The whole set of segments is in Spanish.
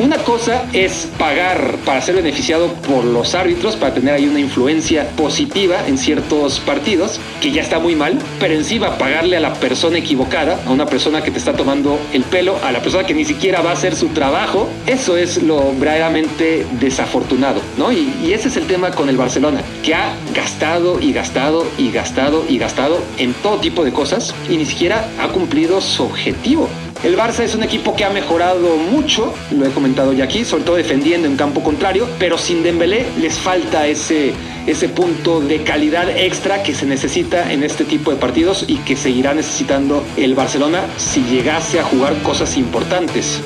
Una cosa es pagar para ser beneficiado por los árbitros, para tener ahí una influencia positiva en ciertos partidos, que ya está muy mal, pero encima pagarle a la persona equivocada, a una persona que te está tomando el pelo, a la persona que ni siquiera va a hacer su trabajo, eso es lo verdaderamente desafortunado, ¿no? Y, y ese es el tema con el Barcelona, que ha gastado y gastado y gastado y gastado en todo tipo de cosas y ni siquiera ha cumplido su objetivo. El Barça es un equipo que ha mejorado mucho, lo he comentado ya aquí, sobre todo defendiendo en campo contrario, pero sin Dembélé les falta ese, ese punto de calidad extra que se necesita en este tipo de partidos y que seguirá necesitando el Barcelona si llegase a jugar cosas importantes.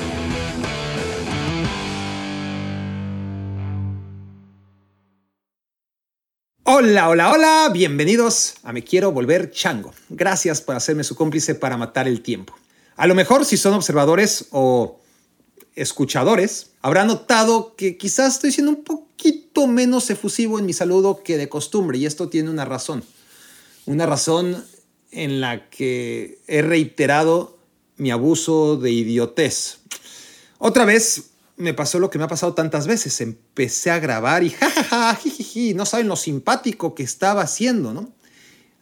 Hola, hola, hola, bienvenidos a Me Quiero Volver Chango. Gracias por hacerme su cómplice para matar el tiempo. A lo mejor si son observadores o escuchadores, habrán notado que quizás estoy siendo un poquito menos efusivo en mi saludo que de costumbre y esto tiene una razón. Una razón en la que he reiterado mi abuso de idiotez. Otra vez me pasó lo que me ha pasado tantas veces. Empecé a grabar y jajaja, no saben lo simpático que estaba haciendo, ¿no?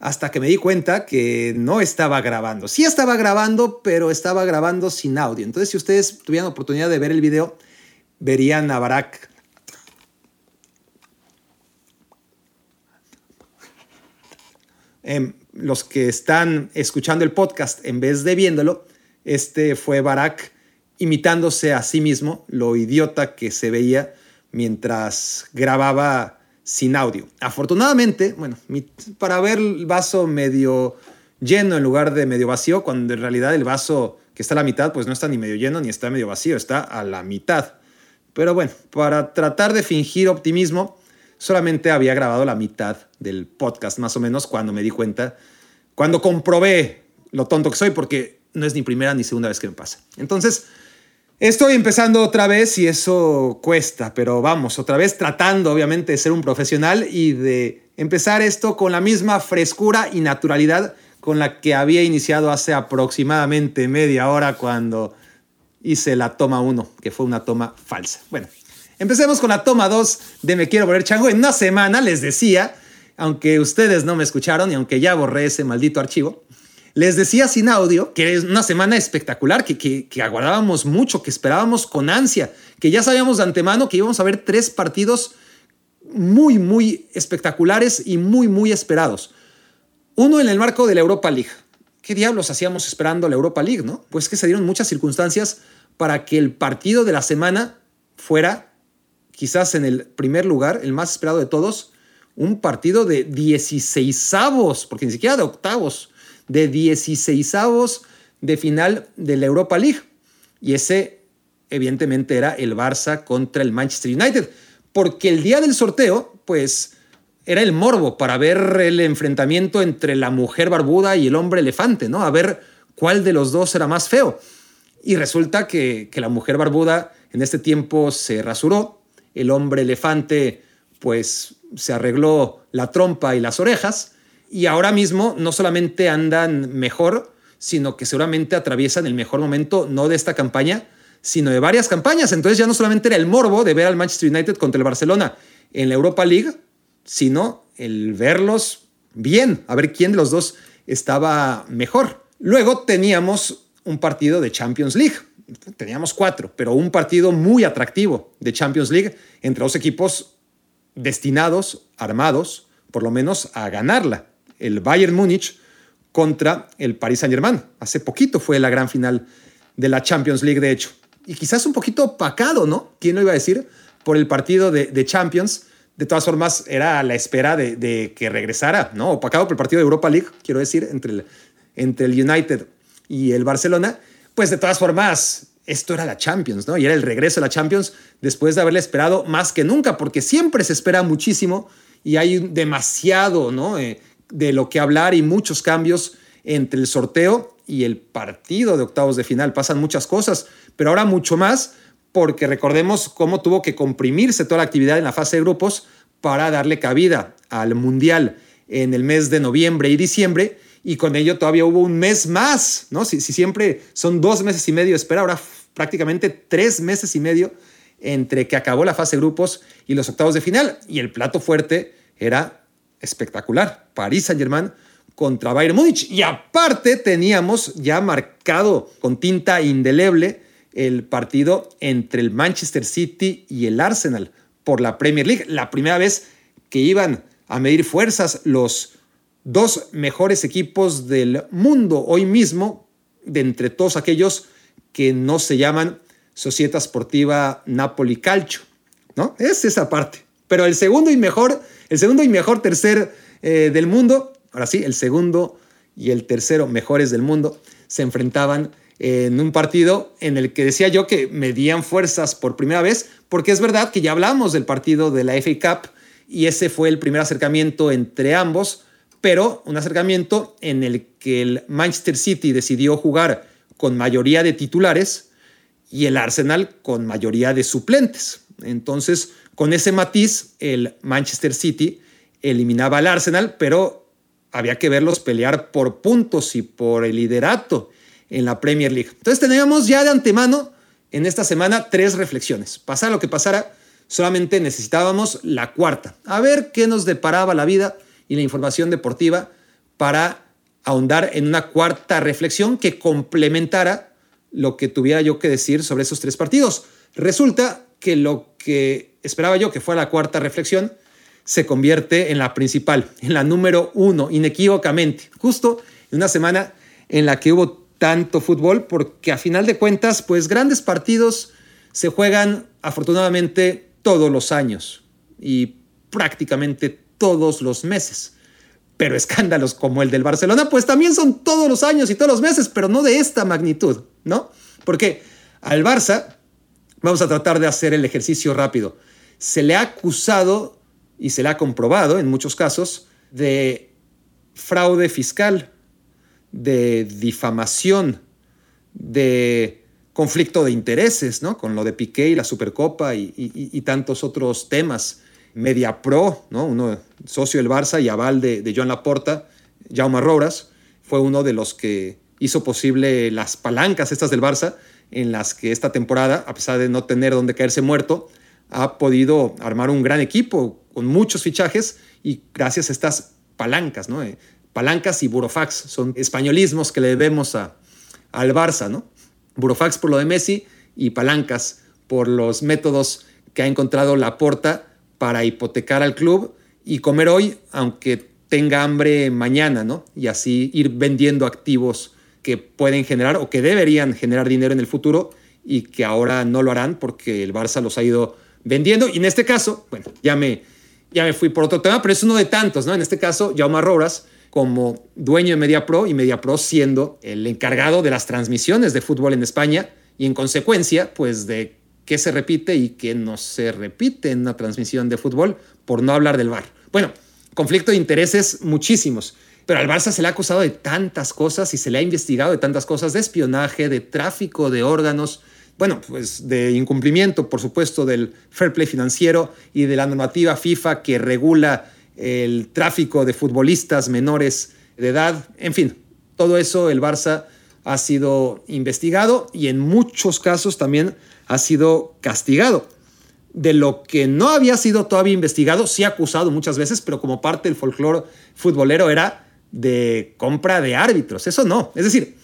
Hasta que me di cuenta que no estaba grabando. Sí estaba grabando, pero estaba grabando sin audio. Entonces, si ustedes tuvieran oportunidad de ver el video, verían a Barack. Em, los que están escuchando el podcast en vez de viéndolo, este fue Barack imitándose a sí mismo, lo idiota que se veía mientras grababa sin audio. Afortunadamente, bueno, para ver el vaso medio lleno en lugar de medio vacío, cuando en realidad el vaso que está a la mitad, pues no está ni medio lleno ni está medio vacío, está a la mitad. Pero bueno, para tratar de fingir optimismo, solamente había grabado la mitad del podcast, más o menos, cuando me di cuenta, cuando comprobé lo tonto que soy, porque no es ni primera ni segunda vez que me pasa. Entonces, Estoy empezando otra vez y eso cuesta, pero vamos, otra vez tratando obviamente de ser un profesional y de empezar esto con la misma frescura y naturalidad con la que había iniciado hace aproximadamente media hora cuando hice la toma 1, que fue una toma falsa. Bueno, empecemos con la toma 2 de Me Quiero Volver Chango. En una semana les decía, aunque ustedes no me escucharon y aunque ya borré ese maldito archivo, les decía sin audio que es una semana espectacular, que, que, aguardábamos mucho, que esperábamos con ansia, que ya sabíamos de antemano que íbamos a ver tres partidos muy, muy espectaculares y muy, muy esperados. Uno en el marco de la Europa League. ¿Qué diablos hacíamos esperando la Europa League, no? Pues que se dieron muchas circunstancias para que el partido de la semana fuera, quizás en el primer lugar, el más esperado de todos, un partido de 16 avos, porque ni siquiera de octavos de 16 de final de la Europa League. Y ese, evidentemente, era el Barça contra el Manchester United. Porque el día del sorteo, pues, era el morbo para ver el enfrentamiento entre la mujer barbuda y el hombre elefante, ¿no? A ver cuál de los dos era más feo. Y resulta que, que la mujer barbuda en este tiempo se rasuró, el hombre elefante, pues, se arregló la trompa y las orejas, y ahora mismo no solamente andan mejor, sino que seguramente atraviesan el mejor momento, no de esta campaña, sino de varias campañas. Entonces ya no solamente era el morbo de ver al Manchester United contra el Barcelona en la Europa League, sino el verlos bien, a ver quién de los dos estaba mejor. Luego teníamos un partido de Champions League. Teníamos cuatro, pero un partido muy atractivo de Champions League entre dos equipos destinados, armados, por lo menos a ganarla el Bayern Múnich contra el Paris Saint-Germain. Hace poquito fue la gran final de la Champions League, de hecho. Y quizás un poquito opacado, ¿no? ¿Quién lo iba a decir? Por el partido de, Champions. De todas formas, era la espera de, que regresara, ¿no? Opacado por el partido de Europa League, quiero decir, entre el, entre el United y el Barcelona. Pues de todas formas, esto era la Champions, ¿no? Y era el regreso de la Champions después de haberle esperado más que nunca, porque siempre se espera muchísimo y hay demasiado, ¿no? Eh, de lo que hablar y muchos cambios entre el sorteo y el partido de octavos de final. Pasan muchas cosas, pero ahora mucho más porque recordemos cómo tuvo que comprimirse toda la actividad en la fase de grupos para darle cabida al Mundial en el mes de noviembre y diciembre y con ello todavía hubo un mes más, ¿no? Si, si siempre son dos meses y medio de espera, ahora prácticamente tres meses y medio entre que acabó la fase de grupos y los octavos de final. Y el plato fuerte era espectacular. París Saint-Germain contra Bayern Múnich. Y aparte teníamos ya marcado con tinta indeleble el partido entre el Manchester City y el Arsenal por la Premier League. La primera vez que iban a medir fuerzas los dos mejores equipos del mundo hoy mismo, de entre todos aquellos que no se llaman Società Sportiva Napoli Calcio, ¿no? Es esa parte. Pero el segundo y mejor, el segundo y mejor tercer eh, del mundo, ahora sí, el segundo y el tercero mejores del mundo, se enfrentaban en un partido en el que decía yo que medían fuerzas por primera vez, porque es verdad que ya hablamos del partido de la FA Cup y ese fue el primer acercamiento entre ambos, pero un acercamiento en el que el Manchester City decidió jugar con mayoría de titulares y el Arsenal con mayoría de suplentes. Entonces, con ese matiz, el Manchester City eliminaba al Arsenal, pero había que verlos pelear por puntos y por el liderato en la Premier League. Entonces teníamos ya de antemano en esta semana tres reflexiones. Pasara lo que pasara, solamente necesitábamos la cuarta. A ver qué nos deparaba la vida y la información deportiva para ahondar en una cuarta reflexión que complementara lo que tuviera yo que decir sobre esos tres partidos. Resulta que lo que esperaba yo que fuera la cuarta reflexión se convierte en la principal, en la número uno, inequívocamente, justo en una semana en la que hubo tanto fútbol, porque a final de cuentas, pues grandes partidos se juegan afortunadamente todos los años y prácticamente todos los meses. Pero escándalos como el del Barcelona, pues también son todos los años y todos los meses, pero no de esta magnitud. ¿no? Porque al Barça, vamos a tratar de hacer el ejercicio rápido, se le ha acusado y se le ha comprobado en muchos casos de fraude fiscal, de difamación, de conflicto de intereses, ¿no? Con lo de Piqué y la Supercopa y, tantos otros temas. Media Pro, ¿no? Uno socio del Barça y aval de, de Joan Laporta, Jaume Roras, fue uno de los que hizo posible las palancas estas del Barça, en las que esta temporada, a pesar de no tener donde caerse muerto, ha podido armar un gran equipo con muchos fichajes y gracias a estas palancas, ¿no? Eh, palancas y burofax son españolismos que le debemos a, al Barça, ¿no? Burofax por lo de Messi y palancas por los métodos que ha encontrado Laporta para hipotecar al club y comer hoy, aunque tenga hambre mañana, ¿no? Y así ir vendiendo activos que pueden generar o que deberían generar dinero en el futuro y que ahora no lo harán porque el Barça los ha ido vendiendo. Y en este caso, bueno, ya me, ya me fui por otro tema, pero es uno de tantos, ¿no? En este caso, Jaume Roras como dueño de MediaPro y MediaPro siendo el encargado de las transmisiones de fútbol en España y en consecuencia, pues de qué se repite y qué no se repite en una transmisión de fútbol, por no hablar del VAR. Bueno, conflicto de intereses muchísimos. Pero al Barça se le ha acusado de tantas cosas y se le ha investigado de tantas cosas, de espionaje, de tráfico de órganos, bueno, pues de incumplimiento, por supuesto, del fair play financiero y de la normativa FIFA que regula el tráfico de futbolistas menores de edad. En fin, todo eso el Barça ha sido investigado y en muchos casos también ha sido castigado. De lo que no había sido todavía investigado, sí acusado muchas veces, pero como parte del folclore futbolero era de compra de árbitros. Eso no. Es decir,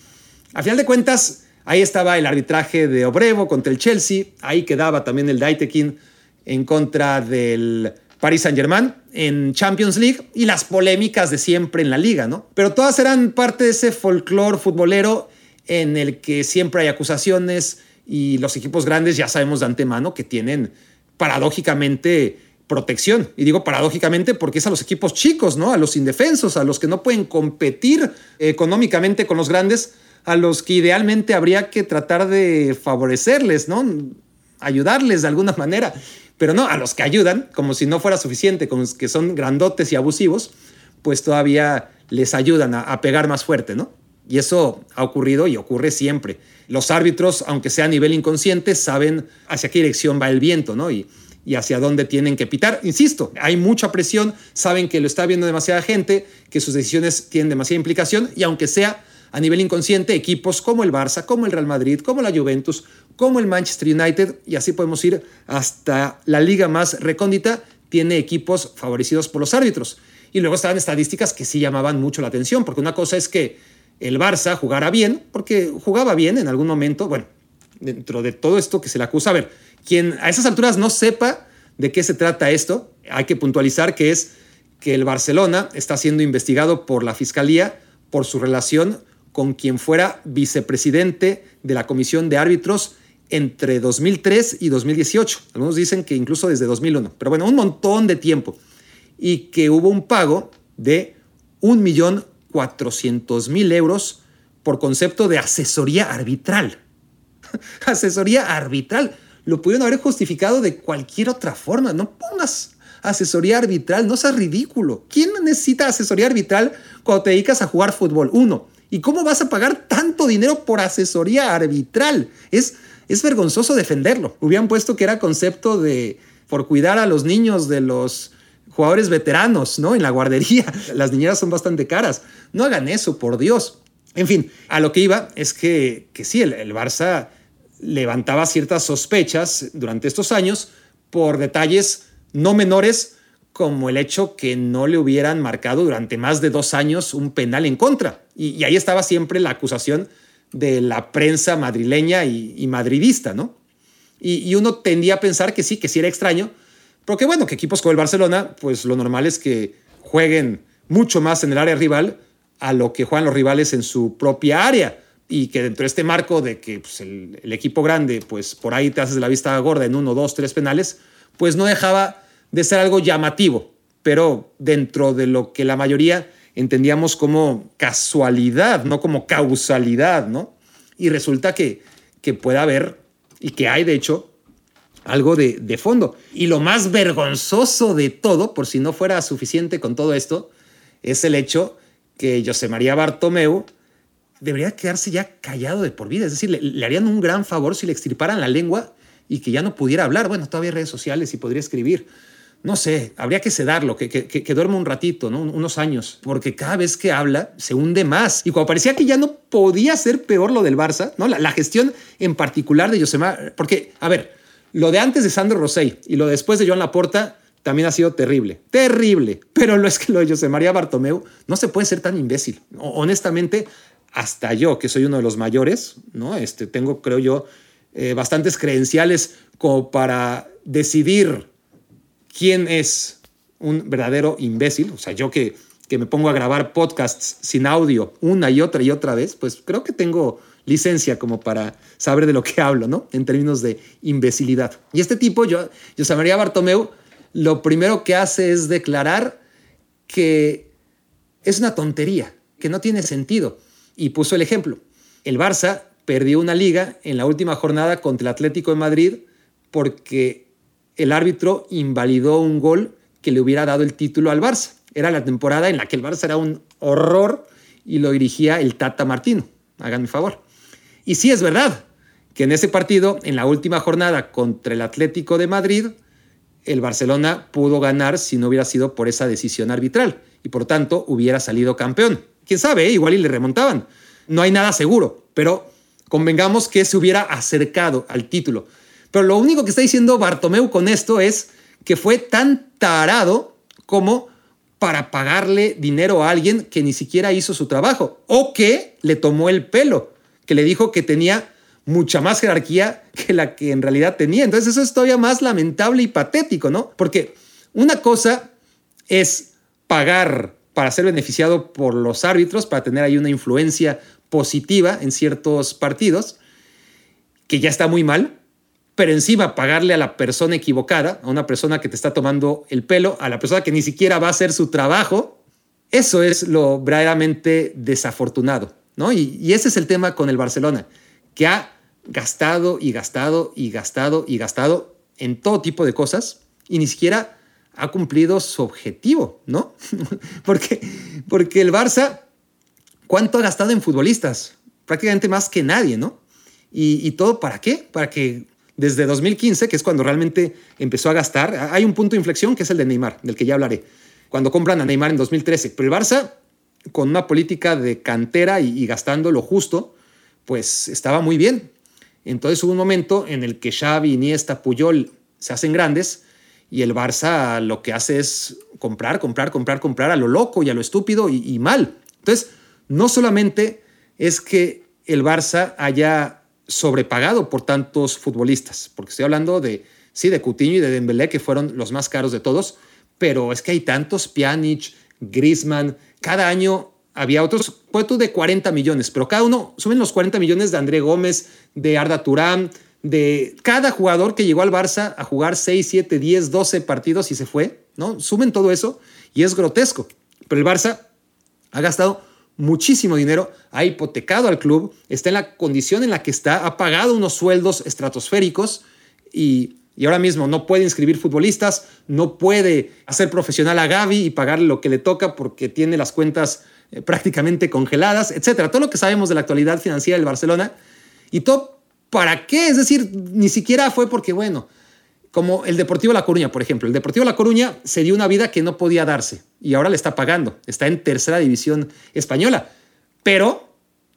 a final de cuentas, ahí estaba el arbitraje de Obrevo contra el Chelsea, ahí quedaba también el Daitekin en contra del Paris Saint-Germain en Champions League y las polémicas de siempre en la liga, ¿no? Pero todas eran parte de ese folclore futbolero en el que siempre hay acusaciones y los equipos grandes ya sabemos de antemano que tienen paradójicamente protección. Y digo paradójicamente porque es a los equipos chicos, ¿no? A los indefensos, a los que no pueden competir económicamente con los grandes, a los que idealmente habría que tratar de favorecerles, ¿no? Ayudarles de alguna manera. Pero no, a los que ayudan, como si no fuera suficiente, con los que son grandotes y abusivos, pues todavía les ayudan a, pegar más fuerte, ¿no? Y eso ha ocurrido y ocurre siempre. Los árbitros, aunque sea a nivel inconsciente, saben hacia qué dirección va el viento, ¿no? Y hacia dónde tienen que pitar. Insisto, hay mucha presión, saben que lo está viendo demasiada gente, que sus decisiones tienen demasiada implicación y aunque sea a nivel inconsciente, equipos como el Barça, como el Real Madrid, como la Juventus, como el Manchester United, y así podemos ir hasta la liga más recóndita, tiene equipos favorecidos por los árbitros. Y luego estaban estadísticas que sí llamaban mucho la atención, porque una cosa es que el Barça jugara bien, porque jugaba bien en algún momento, bueno, dentro de todo esto que se le acusa, a ver, quien a esas alturas no sepa de qué se trata esto, hay que puntualizar que es que el Barcelona está siendo investigado por la Fiscalía por su relación con quien fuera vicepresidente de la Comisión de Árbitros entre 2003 y 2018. Algunos dicen que incluso desde 2001, pero bueno, un montón de tiempo. Y que hubo un pago de 1.400.000 euros por concepto de asesoría arbitral. asesoría arbitral lo pudieron haber justificado de cualquier otra forma. No pongas asesoría arbitral, no seas ridículo. ¿Quién necesita asesoría arbitral cuando te dedicas a jugar fútbol? Uno. ¿Y cómo vas a pagar tanto dinero por asesoría arbitral? Es, es vergonzoso defenderlo. Hubieran puesto que era concepto de por cuidar a los niños de los jugadores veteranos, ¿no? En la guardería. Las niñeras son bastante caras. No hagan eso, por Dios. En fin, a lo que iba es que, que sí, el, el Barça levantaba ciertas sospechas durante estos años por detalles no menores como el hecho que no le hubieran marcado durante más de dos años un penal en contra. Y, ahí estaba siempre la acusación de la prensa madrileña y, madridista, ¿no? Y, uno tendía a pensar que sí, que sí era extraño, porque bueno, que equipos como el Barcelona, pues lo normal es que jueguen mucho más en el área rival a lo que juegan los rivales en su propia área y que dentro de este marco de que pues, el, equipo grande, pues por ahí te haces la vista gorda en uno, dos, tres penales, pues no dejaba de ser algo llamativo, pero dentro de lo que la mayoría entendíamos como casualidad, no como causalidad, ¿no? Y resulta que, que puede haber, y que hay de hecho, algo de, de fondo. Y lo más vergonzoso de todo, por si no fuera suficiente con todo esto, es el hecho que José María Bartomeu debería quedarse ya callado de por vida. Es decir, le, harían un gran favor si le extirparan la lengua y que ya no pudiera hablar. Bueno, todavía hay redes sociales y podría escribir. No sé, habría que sedarlo, que, que, que, duerma un ratito, ¿no? unos años, porque cada vez que habla se hunde más. Y cuando parecía que ya no podía ser peor lo del Barça, ¿no? la, gestión en particular de Josema, porque, a ver, lo de antes de Sandro Rosell y lo de después de Joan Laporta también ha sido terrible, terrible. Pero lo es que lo de José María Bartomeu no se puede ser tan imbécil. Honestamente, hasta yo, que soy uno de los mayores, ¿no? Este, tengo, creo yo, eh, bastantes credenciales como para decidir quién es un verdadero imbécil. O sea, yo que, que me pongo a grabar podcasts sin audio una y otra y otra vez, pues creo que tengo licencia como para saber de lo que hablo, ¿no? En términos de imbecilidad. Y este tipo, yo, José María Bartomeu, lo primero que hace es declarar que es una tontería, que no tiene sentido y puso el ejemplo. El Barça perdió una liga en la última jornada contra el Atlético de Madrid porque el árbitro invalidó un gol que le hubiera dado el título al Barça. Era la temporada en la que el Barça era un horror y lo dirigía el Tata Martino. Háganme favor. Y sí es verdad que en ese partido, en la última jornada contra el Atlético de Madrid, el Barcelona pudo ganar si no hubiera sido por esa decisión arbitral y por tanto hubiera salido campeón quién sabe, ¿eh? igual y le remontaban. No hay nada seguro, pero convengamos que se hubiera acercado al título. Pero lo único que está diciendo Bartomeu con esto es que fue tan tarado como para pagarle dinero a alguien que ni siquiera hizo su trabajo o que le tomó el pelo, que le dijo que tenía mucha más jerarquía que la que en realidad tenía. Entonces eso es todavía más lamentable y patético, ¿no? Porque una cosa es pagar para ser beneficiado por los árbitros, para tener ahí una influencia positiva en ciertos partidos, que ya está muy mal, pero encima pagarle a la persona equivocada, a una persona que te está tomando el pelo, a la persona que ni siquiera va a hacer su trabajo, eso es lo verdaderamente desafortunado, ¿no? Y, y ese es el tema con el Barcelona, que ha gastado y gastado y gastado y gastado en todo tipo de cosas y ni siquiera ha cumplido su objetivo, ¿no? porque, porque el Barça, ¿cuánto ha gastado en futbolistas? Prácticamente más que nadie, ¿no? Y, todo para qué? Para que desde 2015, que es cuando realmente empezó a gastar, hay un punto de inflexión que es el de Neymar, del que ya hablaré, cuando compran a Neymar en 2013. Pero el Barça, con una política de cantera y, gastando lo justo, pues estaba muy bien. Entonces hubo un momento en el que Xavi, Iniesta, Puyol se hacen grandes y el Barça lo que hace es comprar, comprar, comprar, comprar a lo loco y a lo estúpido y, y mal. Entonces, no solamente es que el Barça haya sobrepagado por tantos futbolistas, porque estoy hablando de, sí, de Coutinho y de Dembélé, que fueron los más caros de todos, pero es que hay tantos, Pjanic, Griezmann, cada año había otros, puestos de 40 millones, pero cada uno suben los 40 millones de André Gómez, de Arda Turán, de cada jugador que llegó al Barça a jugar 6, 7, 10, 12 partidos y se fue, ¿no? Suben todo eso y es grotesco. Pero el Barça ha gastado muchísimo dinero, ha hipotecado al club, está en la condición en la que está, ha pagado unos sueldos estratosféricos y, ahora mismo no puede inscribir futbolistas, no puede hacer profesional a Gaby y pagarle lo que le toca porque tiene las cuentas eh, prácticamente congeladas, etcétera. Todo lo que sabemos de la actualidad financiera del Barcelona y todo, ¿para qué? Es decir, ni siquiera fue porque, bueno, como el Deportivo La Coruña, por ejemplo. El Deportivo La Coruña se dio una vida que no podía darse y ahora le está pagando. Está en tercera división española. Pero,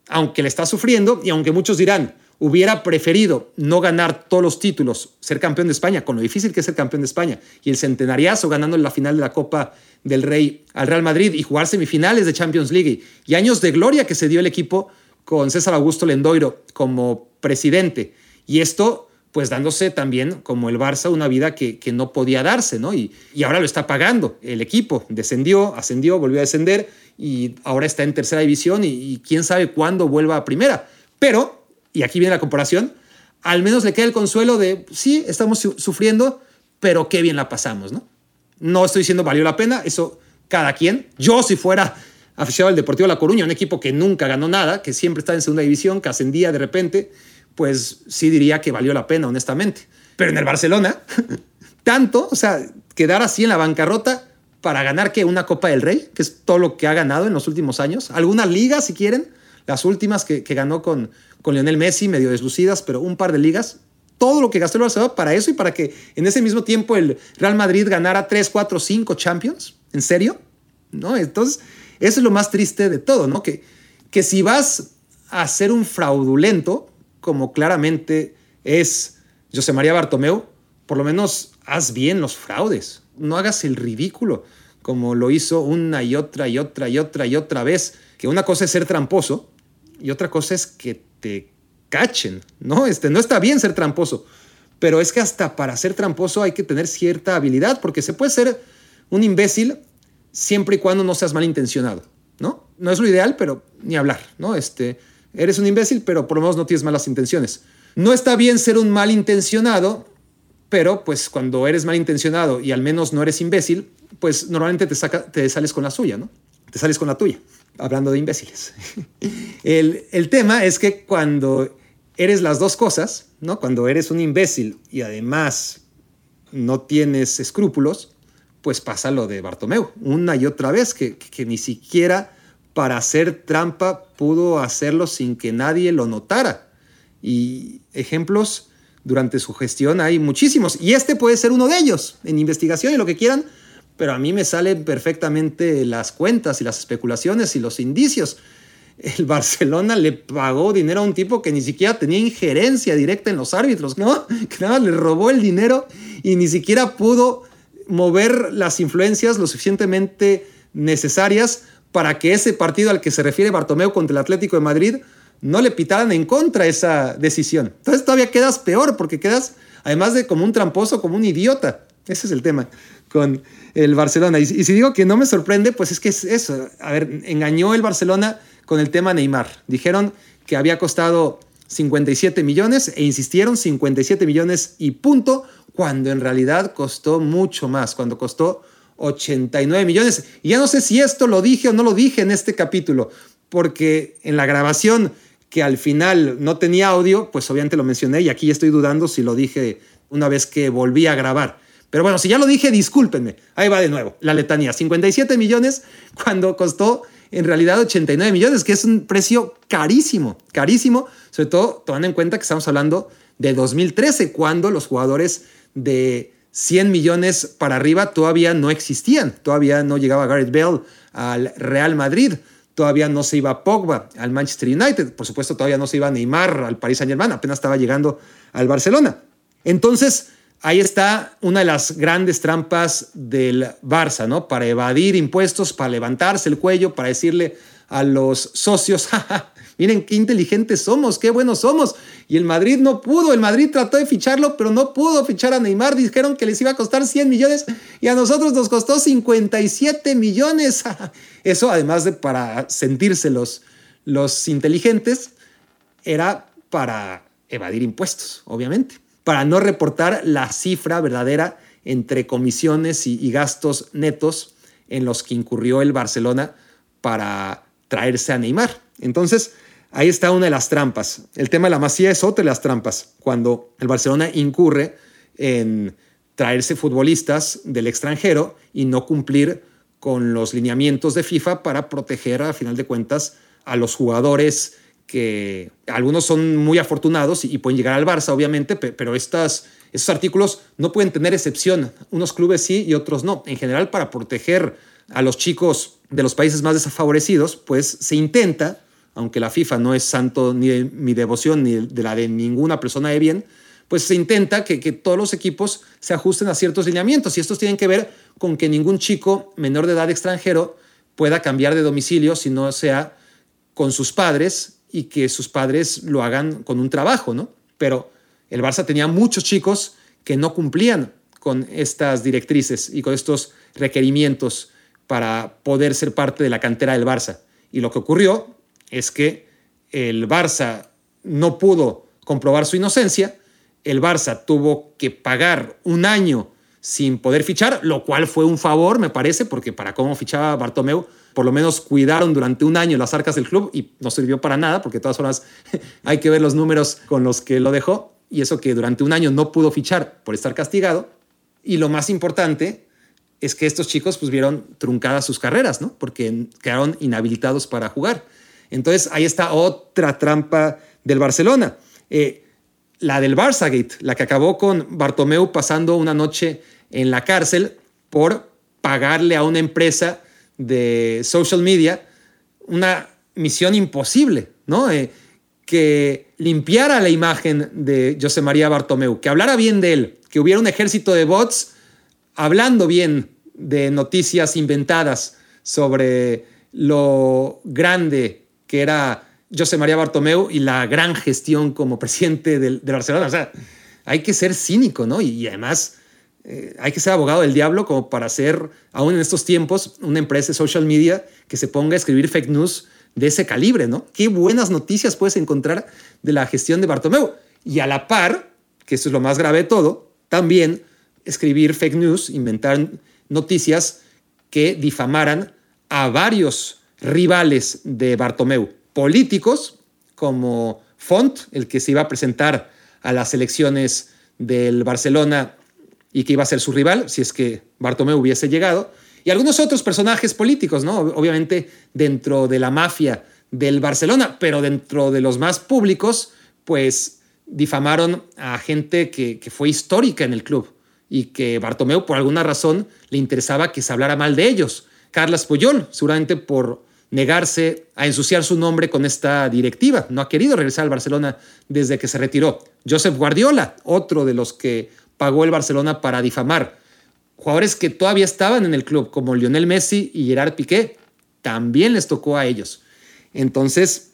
aunque le está sufriendo y aunque muchos dirán, hubiera preferido no ganar todos los títulos, ser campeón de España, con lo difícil que es ser campeón de España, y el centenariazo ganando la final de la Copa del Rey al Real Madrid y jugar semifinales de Champions League y años de gloria que se dio el equipo con César Augusto Lendoiro como presidente. Y esto pues dándose también como el Barça una vida que, no podía darse, ¿no? Y, y, ahora lo está pagando. El equipo descendió, ascendió, volvió a descender y ahora está en tercera división y, quién sabe cuándo vuelva a primera. Pero, y aquí viene la comparación, al menos le queda el consuelo de, sí, estamos sufriendo, pero qué bien la pasamos, ¿no? No estoy diciendo valió la pena, eso cada quien. Yo si fuera aficionado al Deportivo La Coruña, un equipo que nunca ganó nada, que siempre está en segunda división, que ascendía de repente, pues sí diría que valió la pena, honestamente. Pero en el Barcelona, tanto, o sea, quedar así en la bancarrota para ganar que una Copa del Rey, que es todo lo que ha ganado en los últimos años, alguna liga si quieren, las últimas que, ganó con, con Lionel Messi, medio deslucidas, pero un par de ligas, todo lo que gastó el Barcelona para eso y para que en ese mismo tiempo el Real Madrid ganara 3, 4, 5 Champions, ¿en serio? ¿No? Entonces, eso es lo más triste de todo, ¿no? Que, que si vas a ser un fraudulento, como claramente es José María Bartomeu, por lo menos haz bien los fraudes, no hagas el ridículo como lo hizo una y otra y otra y otra y otra vez, que una cosa es ser tramposo y otra cosa es que te cachen, ¿no? Este, no está bien ser tramposo, pero es que hasta para ser tramposo hay que tener cierta habilidad, porque se puede ser un imbécil siempre y cuando no seas malintencionado, ¿no? No es lo ideal, pero ni hablar, ¿no? Este, Eres un imbécil, pero por lo menos no tienes malas intenciones. No está bien ser un malintencionado, pero pues cuando eres malintencionado y al menos no eres imbécil, pues normalmente te, saca, te sales con la suya, ¿no? Te sales con la tuya, hablando de imbéciles. el, el tema es que cuando eres las dos cosas, ¿no? Cuando eres un imbécil y además no tienes escrúpulos, pues pasa lo de Bartomeu, una y otra vez, que, que ni siquiera para hacer trampa pudo hacerlo sin que nadie lo notara. Y ejemplos durante su gestión hay muchísimos. Y este puede ser uno de ellos, en investigación y lo que quieran, pero a mí me salen perfectamente las cuentas y las especulaciones y los indicios. El Barcelona le pagó dinero a un tipo que ni siquiera tenía injerencia directa en los árbitros, ¿no? Nada le robó el dinero y ni siquiera pudo mover las influencias lo suficientemente necesarias para que ese partido al que se refiere Bartomeu contra el Atlético de Madrid no le pitaran en contra esa decisión. Entonces todavía quedas peor porque quedas, además de como un tramposo, como un idiota. Ese es el tema con el Barcelona. Y, si digo que no me sorprende, pues es que es eso. A ver, engañó el Barcelona con el tema Neymar. Dijeron que había costado 57 millones e insistieron 57 millones y punto, cuando en realidad costó mucho más, cuando costó 89 millones. Y ya no sé si esto lo dije o no lo dije en este capítulo, porque en la grabación que al final no tenía audio, pues obviamente lo mencioné y aquí estoy dudando si lo dije una vez que volví a grabar. Pero bueno, si ya lo dije, discúlpenme. Ahí va de nuevo, la letanía. 57 millones cuando costó en realidad 89 millones, que es un precio carísimo, carísimo, sobre todo tomando en cuenta que estamos hablando de 2013, cuando los jugadores de 100 millones para arriba todavía no existían. Todavía no llegaba Gareth Bale al Real Madrid. Todavía no se iba Pogba al Manchester United. Por supuesto, todavía no se iba Neymar al Paris Saint Germain. Apenas estaba llegando al Barcelona. Entonces, ahí está una de las grandes trampas del Barça, ¿no? Para evadir impuestos, para levantarse el cuello, para decirle a los socios, miren qué inteligentes somos, qué buenos somos. Y el Madrid no pudo, el Madrid trató de ficharlo, pero no pudo fichar a Neymar. Dijeron que les iba a costar 100 millones y a nosotros nos costó 57 millones. Eso, además de para sentirse los, inteligentes, era para evadir impuestos, obviamente, para no reportar la cifra verdadera entre comisiones y gastos netos en los que incurrió el Barcelona para traerse a Neymar. Entonces, ahí está una de las trampas. El tema de la masía es otra de las trampas. Cuando el Barcelona incurre en traerse futbolistas del extranjero y no cumplir con los lineamientos de FIFA para proteger, a final de cuentas, a los jugadores que algunos son muy afortunados y, pueden llegar al Barça, obviamente, pero estas, estos artículos no pueden tener excepción. Unos clubes sí y otros no. En general, para proteger a los chicos de los países más desfavorecidos, pues se intenta, aunque la FIFA no es santo ni de mi devoción ni de la de ninguna persona de bien, pues se intenta que, que, todos los equipos se ajusten a ciertos lineamientos y estos tienen que ver con que ningún chico menor de edad extranjero pueda cambiar de domicilio si no sea con sus padres y que sus padres lo hagan con un trabajo, ¿no? Pero el Barça tenía muchos chicos que no cumplían con estas directrices y con estos requerimientos para poder ser parte de la cantera del Barça. Y lo que ocurrió es que el Barça no pudo comprobar su inocencia, el Barça tuvo que pagar un año sin poder fichar, lo cual fue un favor, me parece, porque para cómo fichaba Bartomeu, por lo menos cuidaron durante un año las arcas del club y no sirvió para nada, porque de todas formas hay que ver los números con los que lo dejó, y eso que durante un año no pudo fichar por estar castigado. Y lo más importante es que estos chicos pues vieron truncadas sus carreras, ¿no? Porque quedaron inhabilitados para jugar. Entonces ahí está otra trampa del Barcelona. Eh, la del Barçagate, la que acabó con Bartomeu pasando una noche en la cárcel por pagarle a una empresa de social media una misión imposible, ¿no? Eh, que limpiara la imagen de José María Bartomeu, que hablara bien de él, que hubiera un ejército de bots hablando bien de noticias inventadas sobre lo grande que era José María Bartomeu y la gran gestión como presidente de, Barcelona. O sea, hay que ser cínico, ¿no? Y, además eh, hay que ser abogado del diablo como para ser, aún en estos tiempos, una empresa de social media que se ponga a escribir fake news de ese calibre, ¿no? Qué buenas noticias puedes encontrar de la gestión de Bartomeu. Y a la par, que eso es lo más grave de todo, también escribir fake news, inventar noticias que difamaran a varios rivales de Bartomeu, políticos como Font, el que se iba a presentar a las elecciones del Barcelona y que iba a ser su rival si es que Bartomeu hubiese llegado, y algunos otros personajes políticos, ¿no? Obviamente dentro de la mafia del Barcelona, pero dentro de los más públicos, pues difamaron a gente que, fue histórica en el club y que Bartomeu por alguna razón le interesaba que se hablara mal de ellos. Carlas Puyol, seguramente por negarse a ensuciar su nombre con esta directiva. No ha querido regresar al Barcelona desde que se retiró. Joseph Guardiola, otro de los que pagó el Barcelona para difamar. Jugadores que todavía estaban en el club, como Lionel Messi y Gerard Piqué, también les tocó a ellos. Entonces,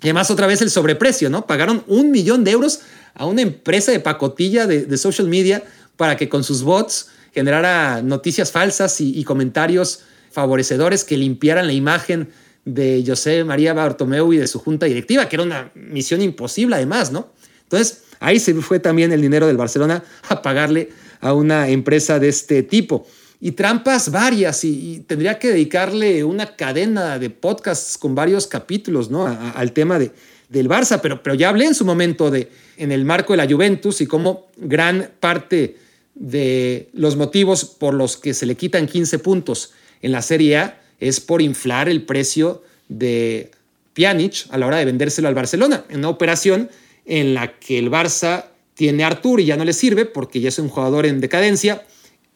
además otra vez el sobreprecio, ¿no? Pagaron un millón de euros a una empresa de pacotilla de, de social media para que con sus bots generara noticias falsas y, comentarios favorecedores que limpiaran la imagen de José María Bartomeu y de su junta directiva, que era una misión imposible además, ¿no? Entonces, ahí se fue también el dinero del Barcelona a pagarle a una empresa de este tipo. Y trampas varias, y, tendría que dedicarle una cadena de podcasts con varios capítulos, ¿no? al tema de, del Barça, pero, pero ya hablé en su momento de, en el marco de la Juventus y cómo gran parte de los motivos por los que se le quitan 15 puntos en la Serie A es por inflar el precio de Pjanic a la hora de vendérselo al Barcelona, en una operación en la que el Barça tiene Artur y ya no le sirve porque ya es un jugador en decadencia.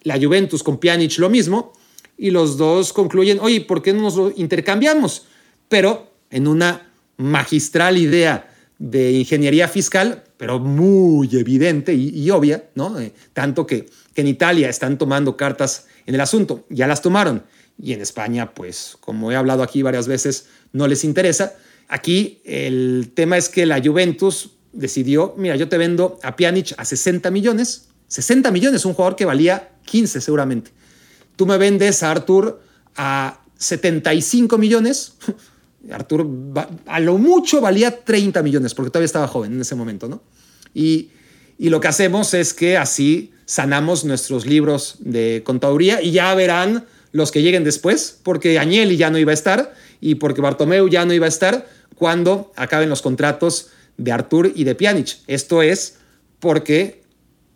La Juventus con Pjanic lo mismo. Y los dos concluyen, oye, ¿por qué no nos lo intercambiamos? Pero en una magistral idea de ingeniería fiscal, pero muy evidente y, obvia, ¿no? Eh, tanto que, que en Italia están tomando cartas en el asunto, ya las tomaron, y en España, pues como he hablado aquí varias veces, no les interesa. Aquí el tema es que la Juventus decidió, mira, yo te vendo a Pjanic a 60 millones, 60 millones, un jugador que valía 15 seguramente. Tú me vendes a Artur a 75 millones. Artur a lo mucho valía 30 millones porque todavía estaba joven en ese momento, ¿no? Y, y lo que hacemos es que así sanamos nuestros libros de contaduría y ya verán los que lleguen después, porque Agnelli ya no iba a estar y porque Bartomeu ya no iba a estar cuando acaben los contratos de Artur y de Pjanic. Esto es porque,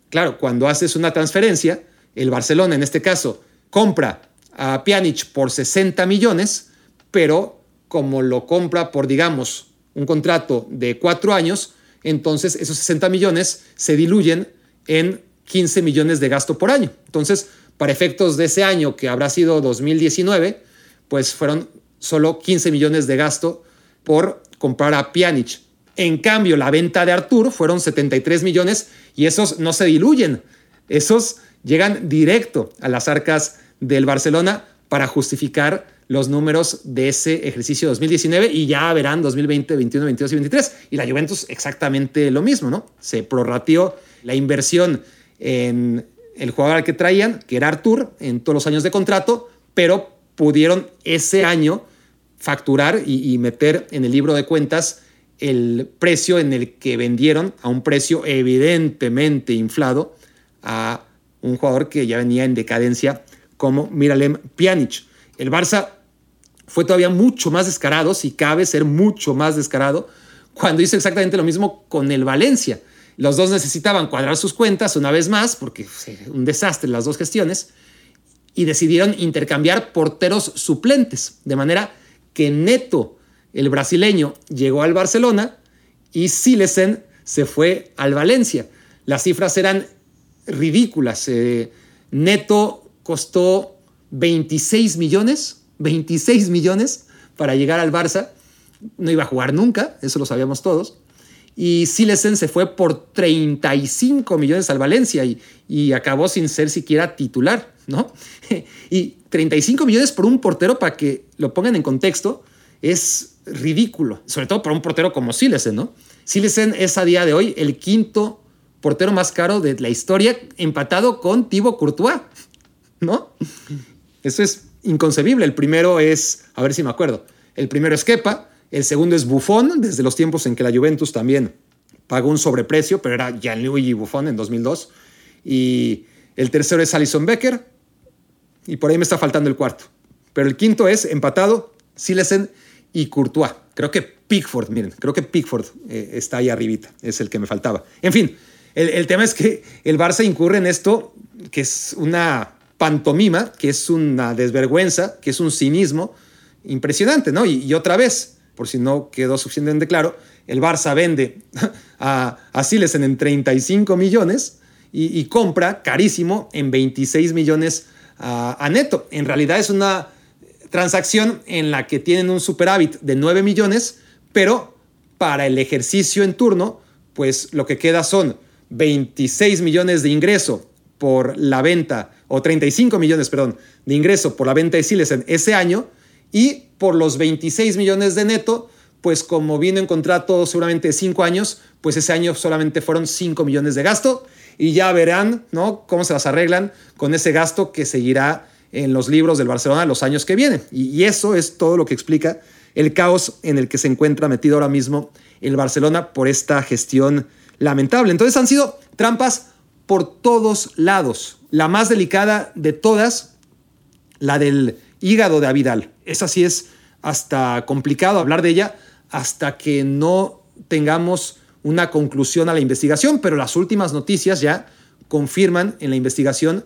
claro, cuando haces una transferencia, el Barcelona en este caso compra a Pjanic por 60 millones, pero como lo compra por, digamos, un contrato de cuatro años, entonces esos 60 millones se diluyen en 15 millones de gasto por año. Entonces, para efectos de ese año que habrá sido 2019, pues fueron solo 15 millones de gasto por comprar a Pjanic. En cambio, la venta de Artur fueron 73 millones y esos no se diluyen. Esos llegan directo a las arcas del Barcelona para justificar los números de ese ejercicio 2019 y ya verán 2020, 21, 22 y 23. Y la Juventus exactamente lo mismo, ¿no? Se prorrateó la inversión en el jugador al que traían, que era Artur, en todos los años de contrato, pero pudieron ese año facturar y, meter en el libro de cuentas el precio en el que vendieron a un precio evidentemente inflado a un jugador que ya venía en decadencia como Miralem Pjanic. El Barça fue todavía mucho más descarado, si cabe ser mucho más descarado, cuando hizo exactamente lo mismo con el Valencia. Los dos necesitaban cuadrar sus cuentas una vez más, porque un desastre las dos gestiones, y decidieron intercambiar porteros suplentes, de manera que Neto, el brasileño, llegó al Barcelona y Silesen se fue al Valencia. Las cifras eran ridículas. Eh, Neto costó 26 millones, 26 millones para llegar al Barça. No iba a jugar nunca, eso lo sabíamos todos y Silesen se fue por 35 millones al Valencia y, acabó sin ser siquiera titular, ¿no? y 35 millones por un portero, para que lo pongan en contexto, es ridículo, sobre todo para un portero como Silesen, ¿no? Silesen es a día de hoy el quinto portero más caro de la historia, empatado con Thibaut Courtois, ¿no? Eso es inconcebible. El primero es, a ver si me acuerdo, el primero es Kepa, el segundo es Buffon, desde los tiempos en que la Juventus también pagó un sobreprecio, pero era Gianluigi Buffon en 2002. Y el tercero es Alison Becker. Y por ahí me está faltando el cuarto. Pero el quinto es empatado, Silesen y Courtois. Creo que Pickford, miren, creo que Pickford eh, está ahí arribita, es el que me faltaba. En fin, el, tema es que el Barça incurre en esto, que es una pantomima, que es una desvergüenza, que es un cinismo impresionante, ¿no? y otra vez, por si no quedó suficientemente claro, el Barça vende a, a Silesen en 35 millones y, compra carísimo en 26 millones a, Neto. En realidad es una transacción en la que tienen un superávit de 9 millones, pero para el ejercicio en turno, pues lo que queda son 26 millones de ingreso por la venta, o 35 millones, perdón, de ingreso por la venta de Silesen ese año, y por los 26 millones de neto, pues como vino en contrato seguramente cinco años, pues ese año solamente fueron 5 millones de gasto y ya verán, ¿no? Cómo se las arreglan con ese gasto que seguirá en los libros del Barcelona los años que vienen. Y, eso es todo lo que explica el caos en el que se encuentra metido ahora mismo el Barcelona por esta gestión lamentable. Entonces han sido trampas por todos lados. La más delicada de todas, la del hígado de Avidal. Esa sí es hasta complicado hablar de ella hasta que no tengamos una conclusión a la investigación, pero las últimas noticias ya confirman en la investigación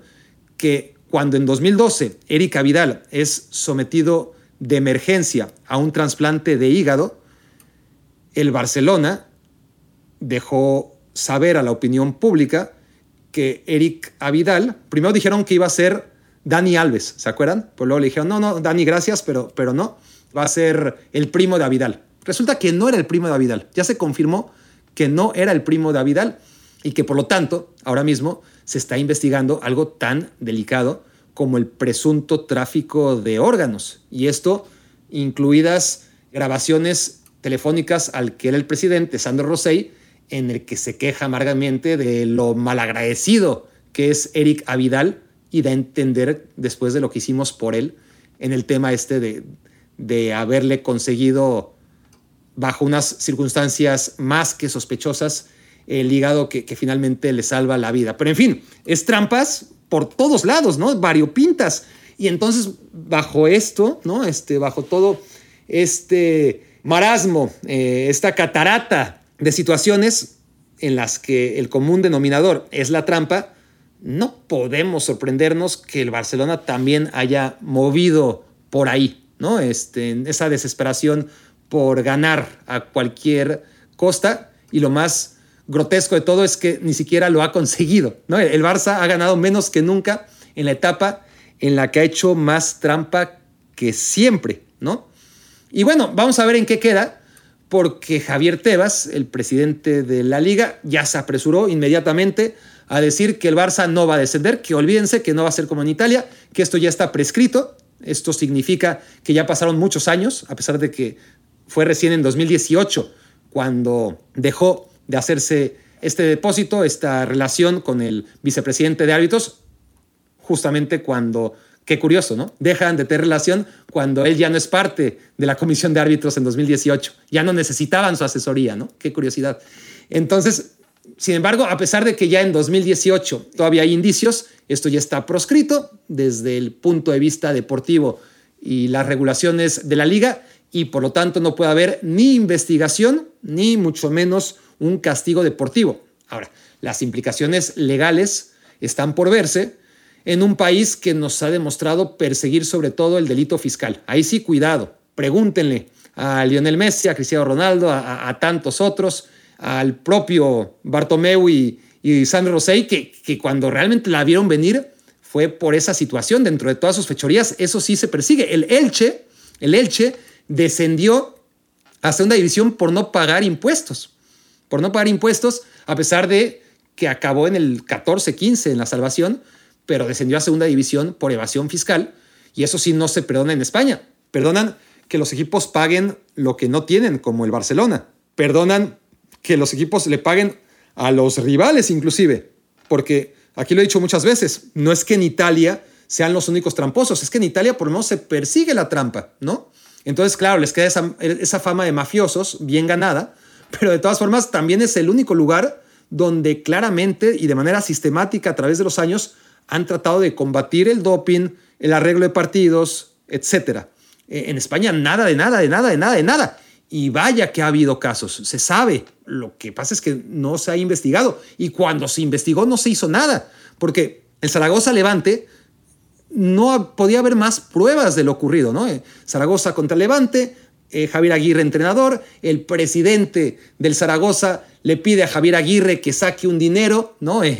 que cuando en 2012 Erika Vidal es sometido de emergencia a un trasplante de hígado, el Barcelona dejó saber a la opinión pública que Eric Avidal, primero dijeron que iba a ser Dani Alves, ¿se acuerdan? Pues luego le dijeron, no, no, Dani, gracias, pero, pero no, va a ser el primo de Avidal. Resulta que no era el primo de Avidal, ya se confirmó que no era el primo de Avidal y que por lo tanto ahora mismo se está investigando algo tan delicado como el presunto tráfico de órganos. Y esto incluidas grabaciones telefónicas al que era el presidente, Sandro Rosell, en el que se queja amargamente de lo malagradecido que es Eric Avidal y a entender después de lo que hicimos por él en el tema este de, de haberle conseguido bajo unas circunstancias más que sospechosas el hígado que, que, finalmente le salva la vida. Pero en fin, es trampas por todos lados, ¿no? Variopintas. Y entonces, bajo esto, ¿no? Este, bajo todo este marasmo, eh, esta catarata de situaciones en las que el común denominador es la trampa, no podemos sorprendernos que el Barcelona también haya movido por ahí, ¿no? Este, esa desesperación por ganar a cualquier costa y lo más grotesco de todo es que ni siquiera lo ha conseguido, ¿no? El Barça ha ganado menos que nunca en la etapa en la que ha hecho más trampa que siempre, ¿no? Y bueno, vamos a ver en qué queda, porque Javier Tebas, el presidente de la liga, ya se apresuró inmediatamente a decir que el Barça no va a descender, que olvídense que no va a ser como en Italia, que esto ya está prescrito. Esto significa que ya pasaron muchos años, a pesar de que fue recién en 2018 cuando dejó de hacerse este depósito, esta relación con el vicepresidente de árbitros, justamente cuando, qué curioso, ¿no? Dejan de tener relación cuando él ya no es parte de la comisión de árbitros en 2018. Ya no necesitaban su asesoría, ¿no? Qué curiosidad. Entonces, sin embargo, a pesar de que ya en 2018 todavía hay indicios, esto ya está proscrito desde el punto de vista deportivo y las regulaciones de la liga y por lo tanto no puede haber ni investigación ni mucho menos un castigo deportivo. Ahora, las implicaciones legales están por verse en un país que nos ha demostrado perseguir sobre todo el delito fiscal. Ahí sí, cuidado. Pregúntenle a Lionel Messi, a Cristiano Ronaldo, a, tantos otros, al propio Bartomeu y, y Sandro Rosell, que, que cuando realmente la vieron venir fue por esa situación. Dentro de todas sus fechorías, eso sí se persigue. El Elche, el Elche descendió a segunda división por no pagar impuestos. Por no pagar impuestos, a pesar de que acabó en el 14-15 en la salvación, pero descendió a segunda división por evasión fiscal. Y eso sí no se perdona en España. Perdonan que los equipos paguen lo que no tienen, como el Barcelona. Perdonan que los equipos le paguen a los rivales inclusive. Porque aquí lo he dicho muchas veces, no es que en Italia sean los únicos tramposos, es que en Italia por lo menos se persigue la trampa, ¿no? Entonces, claro, les queda esa, fama de mafiosos bien ganada, pero de todas formas también es el único lugar donde claramente y de manera sistemática a través de los años han tratado de combatir el doping, el arreglo de partidos, etc. E, en España nada de nada, de nada, de nada, de nada. Y vaya que ha habido casos, se sabe. Lo que pasa es que no se ha investigado. Y cuando se investigó no se hizo nada, porque el Zaragoza Levante no podía haber más pruebas de lo ocurrido, ¿no? Eh, Zaragoza contra Levante, eh, Javier Aguirre entrenador, el presidente del Zaragoza le pide a Javier Aguirre que saque un dinero, ¿no?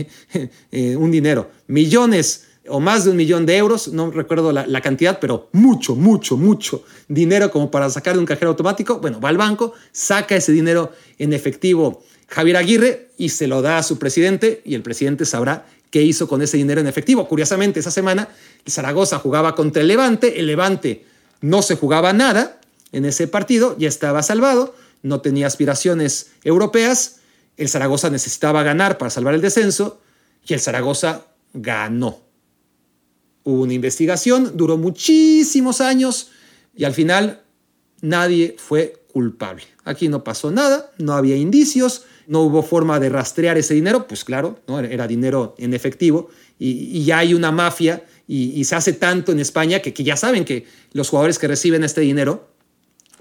Eh, un dinero, millones o más de un millón de euros, no recuerdo la, cantidad, pero mucho, mucho, mucho dinero como para sacar de un cajero automático. Bueno, va al banco, saca ese dinero en efectivo Javier Aguirre y se lo da a su presidente y el presidente sabrá qué hizo con ese dinero en efectivo. Curiosamente, esa semana Zaragoza jugaba contra el Levante, el Levante no se jugaba nada en ese partido, ya estaba salvado, no tenía aspiraciones europeas, el Zaragoza necesitaba ganar para salvar el descenso y el Zaragoza ganó. Hubo una investigación, duró muchísimos años y al final nadie fue culpable. Aquí no pasó nada, no había indicios, no hubo forma de rastrear ese dinero, pues claro, ¿no? era dinero en efectivo y, ya hay una mafia y, se hace tanto en España que, que ya saben que los jugadores que reciben este dinero,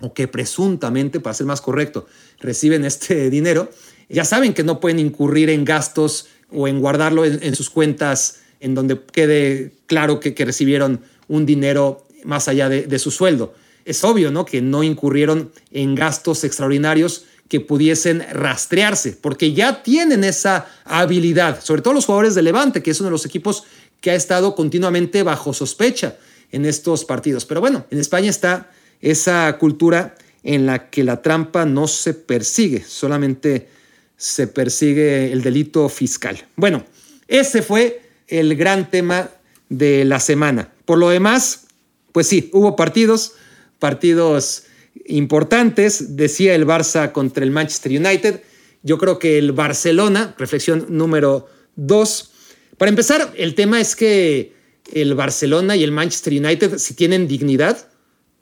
o que presuntamente, para ser más correcto, reciben este dinero, ya saben que no pueden incurrir en gastos o en guardarlo en, sus cuentas en donde quede claro que, que recibieron un dinero más allá de, de, su sueldo. Es obvio, ¿no? Que no incurrieron en gastos extraordinarios que pudiesen rastrearse, porque ya tienen esa habilidad, sobre todo los jugadores de Levante, que es uno de los equipos que ha estado continuamente bajo sospecha en estos partidos. Pero bueno, en España está esa cultura en la que la trampa no se persigue, solamente se persigue el delito fiscal. Bueno, ese fue el gran tema de la semana. Por lo demás, pues sí, hubo partidos, partidos importantes, decía el Barça contra el Manchester United. Yo creo que el Barcelona, reflexión número dos. Para empezar, el tema es que el Barcelona y el Manchester United, si tienen dignidad,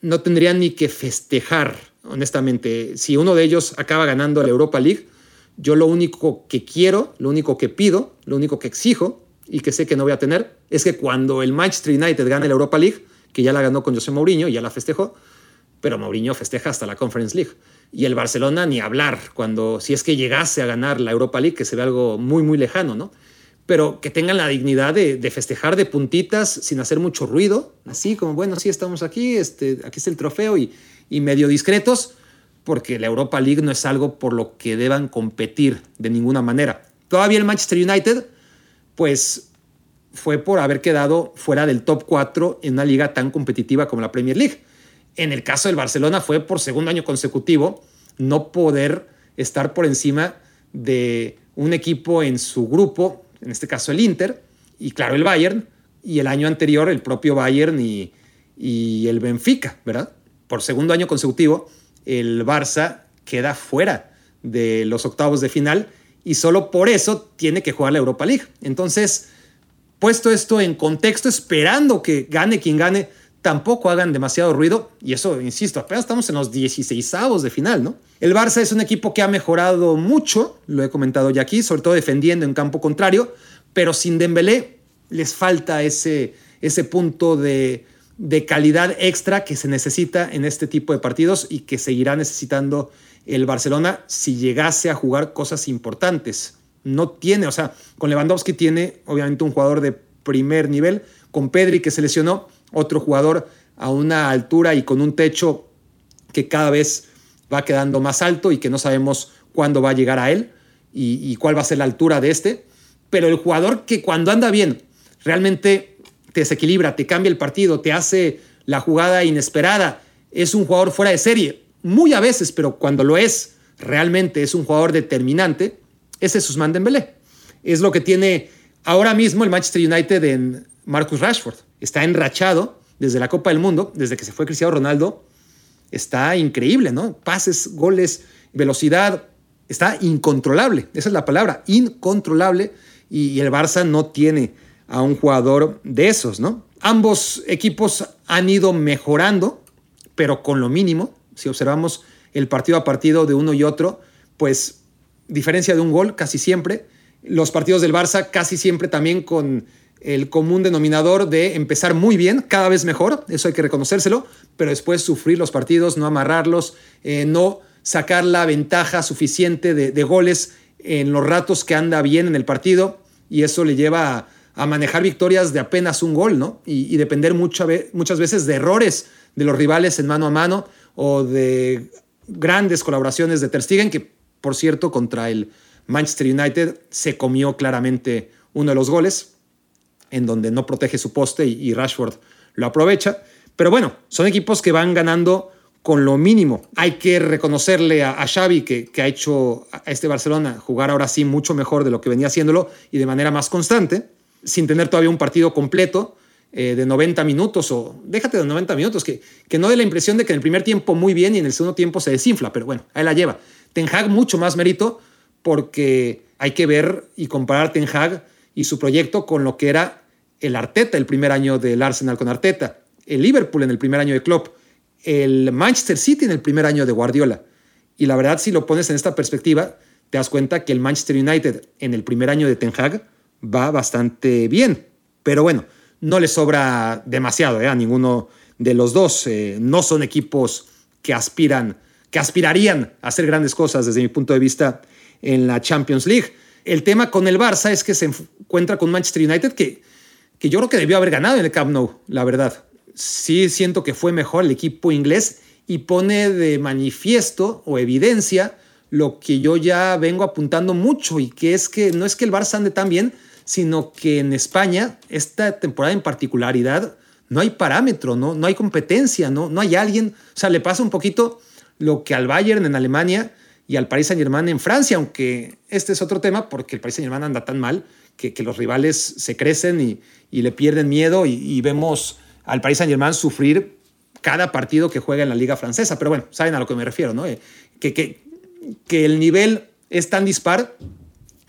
no tendrían ni que festejar, honestamente. Si uno de ellos acaba ganando la Europa League, yo lo único que quiero, lo único que pido, lo único que exijo y que sé que no voy a tener, es que cuando el Manchester United gane la Europa League, que ya la ganó con José Mourinho, ya la festejó, pero Mourinho festeja hasta la Conference League. Y el Barcelona ni hablar, cuando si es que llegase a ganar la Europa League, que se ve algo muy, muy lejano, ¿no? Pero que tengan la dignidad de, festejar de puntitas sin hacer mucho ruido, así como, bueno, sí, estamos aquí, este, aquí está el trofeo y, y medio discretos, porque la Europa League no es algo por lo que deban competir de ninguna manera. Todavía el Manchester United, pues fue por haber quedado fuera del top 4 en una liga tan competitiva como la Premier League. En el caso del Barcelona fue por segundo año consecutivo no poder estar por encima de un equipo en su grupo, en este caso el Inter, y claro el Bayern, y el año anterior el propio Bayern y, y el Benfica, ¿verdad? Por segundo año consecutivo el Barça queda fuera de los octavos de final y solo por eso tiene que jugar la Europa League. Entonces, puesto esto en contexto, esperando que gane quien gane, tampoco hagan demasiado ruido. Y eso, insisto, apenas estamos en los 16 de final, ¿no? El Barça es un equipo que ha mejorado mucho, lo he comentado ya aquí, sobre todo defendiendo en campo contrario, pero sin Dembélé les falta ese, ese punto de de calidad extra que se necesita en este tipo de partidos y que seguirá necesitando el Barcelona si llegase a jugar cosas importantes. No tiene, o sea, con Lewandowski tiene obviamente un jugador de primer nivel, con Pedri que se lesionó, otro jugador a una altura y con un techo que cada vez va quedando más alto y que no sabemos cuándo va a llegar a él y, y cuál va a ser la altura de este. Pero el jugador que cuando anda bien realmente te desequilibra, te cambia el partido, te hace la jugada inesperada. Es un jugador fuera de serie, muy a veces, pero cuando lo es, realmente es un jugador determinante. Ese es Usman Dembélé. Es lo que tiene ahora mismo el Manchester United en Marcus Rashford. Está enrachado desde la Copa del Mundo, desde que se fue Cristiano Ronaldo. Está increíble, ¿no? Pases, goles, velocidad. Está incontrolable. Esa es la palabra, incontrolable. Y, el Barça no tiene a un jugador de esos, ¿no? Ambos equipos han ido mejorando, pero con lo mínimo. Si observamos el partido a partido de uno y otro, pues diferencia de un gol casi siempre. Los partidos del Barça casi siempre también con el común denominador de empezar muy bien, cada vez mejor, eso hay que reconocérselo, pero después sufrir los partidos, no amarrarlos, eh, no sacar la ventaja suficiente de, goles en los ratos que anda bien en el partido y eso le lleva a manejar victorias de apenas un gol, ¿no? Y, depender muchas veces de errores de los rivales en mano a mano o de grandes colaboraciones de Ter Stegen, que por cierto contra el Manchester United se comió claramente uno de los goles, en donde no protege su poste y, Rashford lo aprovecha. Pero bueno, son equipos que van ganando con lo mínimo. Hay que reconocerle a, Xavi que, que, ha hecho a este Barcelona jugar ahora sí mucho mejor de lo que venía haciéndolo y de manera más constante sin tener todavía un partido completo eh, de 90 minutos o déjate de 90 minutos, que, que no dé la impresión de que en el primer tiempo muy bien y en el segundo tiempo se desinfla, pero bueno, ahí la lleva. Ten Hag mucho más mérito porque hay que ver y comparar Ten Hag y su proyecto con lo que era el Arteta el primer año del Arsenal con Arteta, el Liverpool en el primer año de Klopp, el Manchester City en el primer año de Guardiola. Y la verdad, si lo pones en esta perspectiva, te das cuenta que el Manchester United en el primer año de Ten Hag va bastante bien. Pero bueno, no le sobra demasiado ¿eh? a ninguno de los dos. Eh, no son equipos que aspiran, que aspirarían a hacer grandes cosas desde mi punto de vista en la Champions League. El tema con el Barça es que se encuentra con Manchester United que, que yo creo que debió haber ganado en el Camp Nou, la verdad. Sí siento que fue mejor el equipo inglés y pone de manifiesto o evidencia lo que yo ya vengo apuntando mucho y que es que no es que el Barça ande tan bien, sino que en España, esta temporada en particularidad, no hay parámetro, no, no hay competencia, no, no hay alguien. O sea, le pasa un poquito lo que al Bayern en Alemania y al Paris Saint Germain en Francia, aunque este es otro tema porque el Paris Saint Germain anda tan mal que, los rivales se crecen y, le pierden miedo y, vemos al Paris Saint Germain sufrir cada partido que juega en la liga francesa. Pero bueno, saben a lo que me refiero, ¿no? Eh, que, que, que el nivel es tan dispar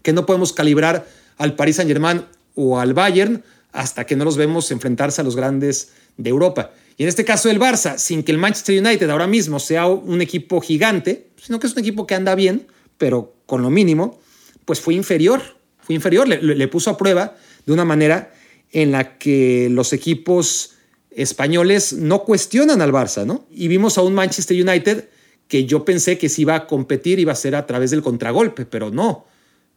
que no podemos calibrar al Paris Saint Germain o al Bayern hasta que no los vemos enfrentarse a los grandes de Europa. Y en este caso el Barça, sin que el Manchester United ahora mismo sea un equipo gigante, sino que es un equipo que anda bien, pero con lo mínimo, pues fue inferior, fue inferior, le, puso a prueba de una manera en la que los equipos españoles no cuestionan al Barça, ¿no? Y vimos a un Manchester United que yo pensé que si iba a competir iba a ser a través del contragolpe, pero no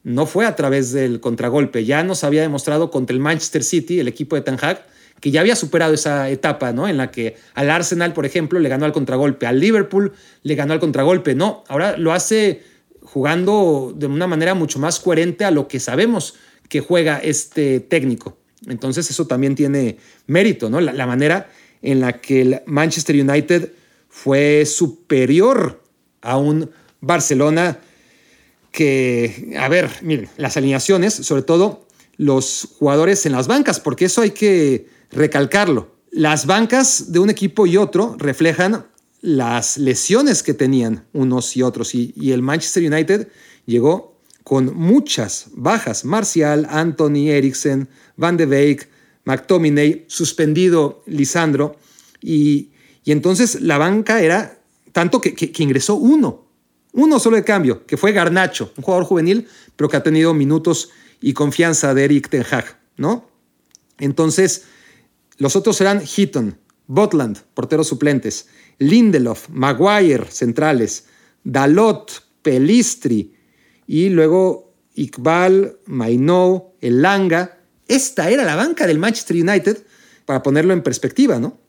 no fue a través del contragolpe. Ya nos había demostrado contra el Manchester City, el equipo de Ten Hag, que ya había superado esa etapa, ¿no? En la que al Arsenal, por ejemplo, le ganó al contragolpe, al Liverpool le ganó al contragolpe. No, ahora lo hace jugando de una manera mucho más coherente a lo que sabemos que juega este técnico. Entonces eso también tiene mérito, ¿no? La, la manera en la que el Manchester United fue superior a un Barcelona que, a ver, miren, las alineaciones, sobre todo los jugadores en las bancas, porque eso hay que recalcarlo. Las bancas de un equipo y otro reflejan las lesiones que tenían unos y otros, y, el Manchester United llegó con muchas bajas. Marcial, Anthony Eriksen, Van de Beek, McTominay, suspendido Lisandro, y, entonces la banca era tanto que ingresó uno uno solo de cambio, que fue Garnacho, un jugador juvenil, pero que ha tenido minutos y confianza de Eric Ten Hag, ¿no? Entonces, los otros serán Heaton, Botland, porteros suplentes, Lindelof, Maguire, centrales, Dalot, Pelistri, y luego Iqbal, Mainou, Elanga. Esta era la banca del Manchester United, para ponerlo en perspectiva, ¿no?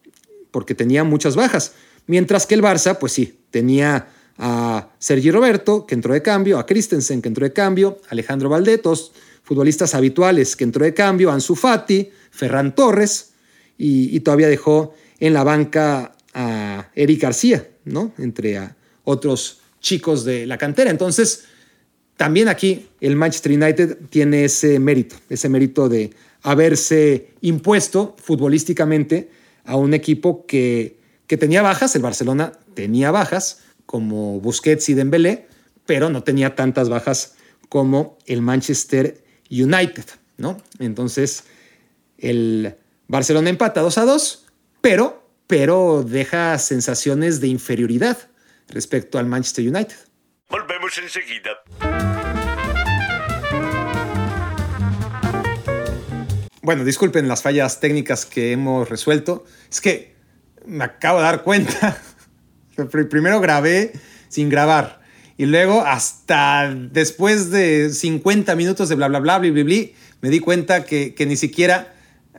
Porque tenía muchas bajas. Mientras que el Barça, pues sí, tenía a Sergi Roberto, que entró de cambio, a Christensen, que entró de cambio, Alejandro Valdetos, futbolistas habituales que entró de cambio, Ansu Fati, Ferran Torres, y, todavía dejó en la banca a Eric García, ¿no? Entre a otros chicos de la cantera. Entonces, también aquí el Manchester United tiene ese mérito, ese mérito de haberse impuesto futbolísticamente a un equipo que, que tenía bajas, el Barcelona tenía bajas, como Busquets y Dembélé, pero no tenía tantas bajas como el Manchester United, ¿no? Entonces, el Barcelona empata 2 a 2, pero, pero deja sensaciones de inferioridad respecto al Manchester United. Volvemos enseguida. Bueno, disculpen las fallas técnicas que hemos resuelto. Es que me acabo de dar cuenta Primero grabé sin grabar. Y luego, hasta después de 50 minutos de bla, bla, bla, bla, bla, bla me di cuenta que, que, ni siquiera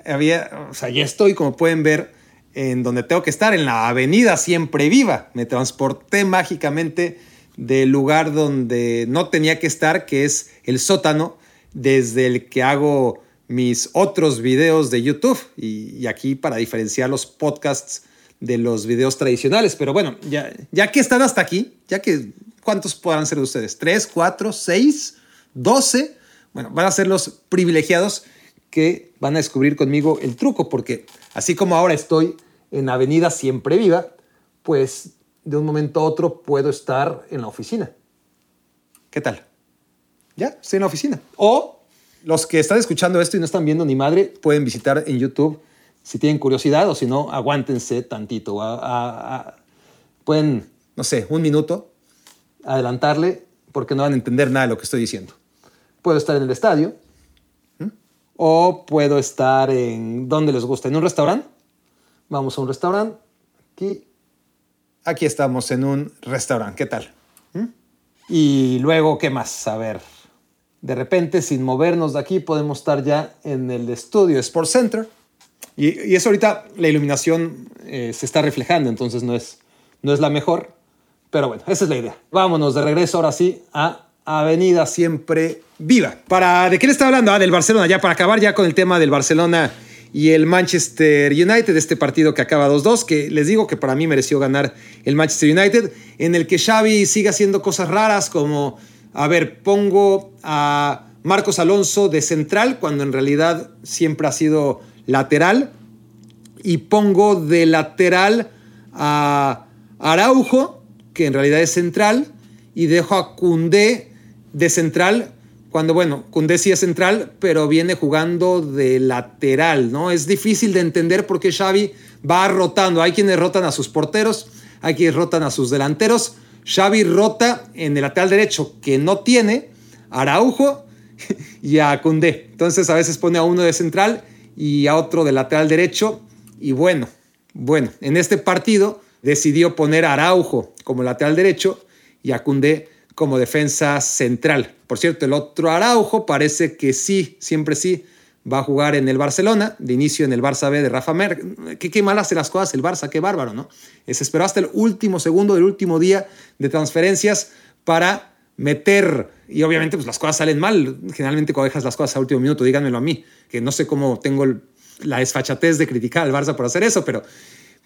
había, o sea, ya estoy, como pueden ver, en donde tengo que estar, en la avenida Siempre Viva. Me transporté mágicamente del lugar donde no tenía que estar, que es el sótano, desde el que hago mis otros videos de YouTube. Y, y aquí para diferenciar los podcasts de los videos tradicionales. Pero bueno, ya, ya que están hasta aquí, ya que, ¿cuántos podrán ser de ustedes? ¿Tres, cuatro, seis, doce? Bueno, van a ser los privilegiados que van a descubrir conmigo el truco, porque así como ahora estoy en Avenida Siempre Viva, pues de un momento a otro puedo estar en la oficina. ¿Qué tal? Ya, estoy en la oficina. O los que están escuchando esto y no están viendo ni madre, pueden visitar en YouTube si tienen curiosidad o si no, aguántense tantito. pueden, no sé, un minuto, adelantarle porque no van a entender nada de lo que estoy diciendo. Puedo estar en el estadio o puedo estar en donde les gusta, en un restaurante. Vamos a un restaurante. Aquí, aquí estamos en un restaurante. ¿Qué tal? Y luego, ¿qué más? A ver, de repente, sin movernos de aquí, podemos estar ya en el estudio Sports Center y, eso ahorita la iluminación eh, se está reflejando, entonces no es, no es la mejor, Pero bueno, esa es la idea. Vámonos de regreso ahora sí a Avenida Siempre Viva. Para, ¿De qué le está hablando? Ah, del Barcelona, ya para acabar ya con el tema del Barcelona y el Manchester United, este partido que acaba 2-2, que les digo que para mí mereció ganar el Manchester United, en el que Xavi sigue haciendo cosas raras como, a ver, pongo a Marcos Alonso de central cuando en realidad siempre ha sido lateral y pongo de lateral a Araujo, que en realidad es central, y dejo a Cundé de central cuando, bueno, Cundé sí es central, pero viene jugando de lateral, ¿no? Es difícil de entender por qué Xavi va rotando. Hay quienes rotan a sus porteros, hay quienes rotan a sus delanteros. Xavi rota en el lateral derecho, que no tiene, Araujo y a Cundé. Entonces a veces pone a uno de central y a otro de lateral derecho. Y bueno, bueno, en este partido decidió poner a Araujo como lateral derecho y a Cundé como defensa central. Por cierto, el otro Araujo parece que sí, siempre sí, va a jugar en el Barcelona, de inicio en el Barça B de Rafa Mer. Qué, qué mal hace las cosas el Barça, qué bárbaro, ¿no? Se esperó hasta el último segundo del último día de transferencias para meter, y obviamente pues las cosas salen mal, generalmente cuando dejas las cosas a último minuto, díganmelo a mí, que no sé cómo tengo la desfachatez de criticar al Barça por hacer eso, pero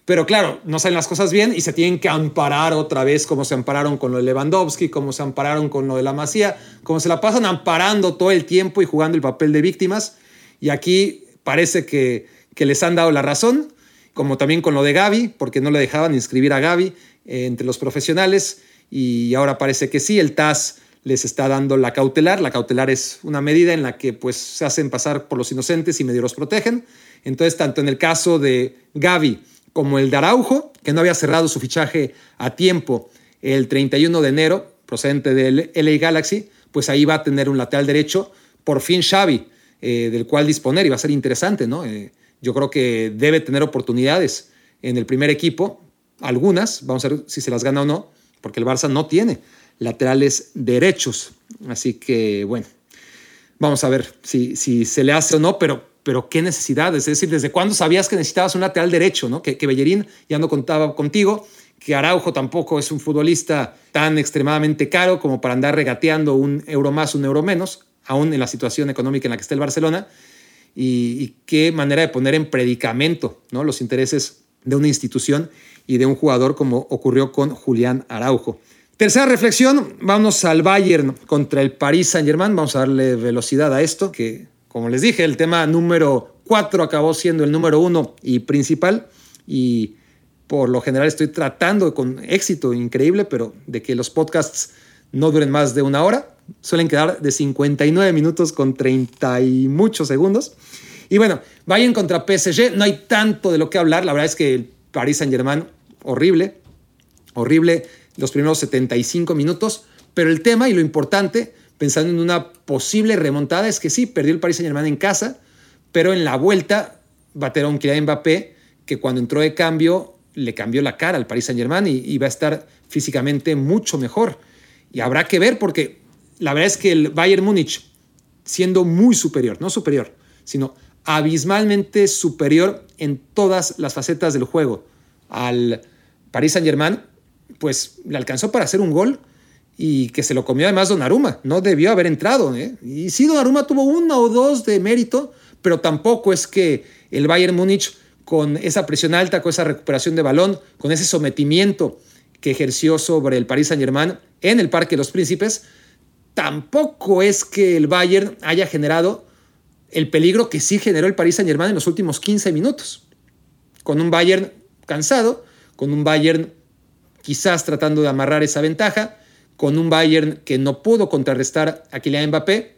pero claro, no salen las cosas bien y se tienen que amparar otra vez como se ampararon con lo de Lewandowski, como se ampararon con lo de la Masía, como se la pasan amparando todo el tiempo y jugando el papel de víctimas. Y aquí parece que, que les han dado la razón, como también con lo de Gaby, porque no le dejaban inscribir a Gaby eh, entre los profesionales y ahora parece que sí, el TAS les está dando la cautelar. La cautelar es una medida en la que pues, se hacen pasar por los inocentes y medio los protegen. Entonces, tanto en el caso de Gaby, como el de Araujo, que no había cerrado su fichaje a tiempo el 31 de enero, procedente del LA Galaxy, pues ahí va a tener un lateral derecho, por fin Xavi, eh, del cual disponer y va a ser interesante, ¿no? Eh, yo creo que debe tener oportunidades en el primer equipo, algunas, vamos a ver si se las gana o no, porque el Barça no tiene laterales derechos, así que bueno, vamos a ver si, si se le hace o no, pero pero qué necesidades. Es decir, ¿desde cuándo sabías que necesitabas un lateral derecho? ¿no? Que, que Bellerín ya no contaba contigo, que Araujo tampoco es un futbolista tan extremadamente caro como para andar regateando un euro más, un euro menos, aún en la situación económica en la que está el Barcelona. Y, qué manera de poner en predicamento ¿no? los intereses de una institución y de un jugador como ocurrió con Julián Araujo. Tercera reflexión, vamos al Bayern contra el Paris Saint-Germain. Vamos a darle velocidad a esto, que como les dije, el tema número 4 acabó siendo el número uno y principal y por lo general estoy tratando con éxito increíble, pero de que los podcasts no duren más de una hora. Suelen quedar de 59 minutos con 30 y muchos segundos. Y bueno, vayan contra PSG. No hay tanto de lo que hablar. La verdad es que el Paris Saint-Germain, horrible. Horrible los primeros 75 minutos. Pero el tema y lo importante pensando en una posible remontada, es que sí, perdió el Paris Saint-Germain en casa, pero en la vuelta bateron Kylian Mbappé, que cuando entró de cambio le cambió la cara al Paris Saint-Germain y, va a estar físicamente mucho mejor. Y habrá que ver porque la verdad es que el Bayern Múnich, siendo muy superior, no superior, sino abismalmente superior en todas las facetas del juego al Paris Saint-Germain, pues le alcanzó para hacer un gol y que se lo comió además Donnarumma. No debió haber entrado. ¿eh? Y sí, Donnarumma tuvo uno o dos de mérito, pero tampoco es que el Bayern Múnich, con esa presión alta, con esa recuperación de balón, con ese sometimiento que ejerció sobre el Paris Saint-Germain en el Parque de los Príncipes, tampoco es que el Bayern haya generado el peligro que sí generó el Paris Saint-Germain en los últimos 15 minutos. Con un Bayern cansado, con un Bayern quizás tratando de amarrar esa ventaja, con un Bayern que no pudo contrarrestar a Kylian Mbappé,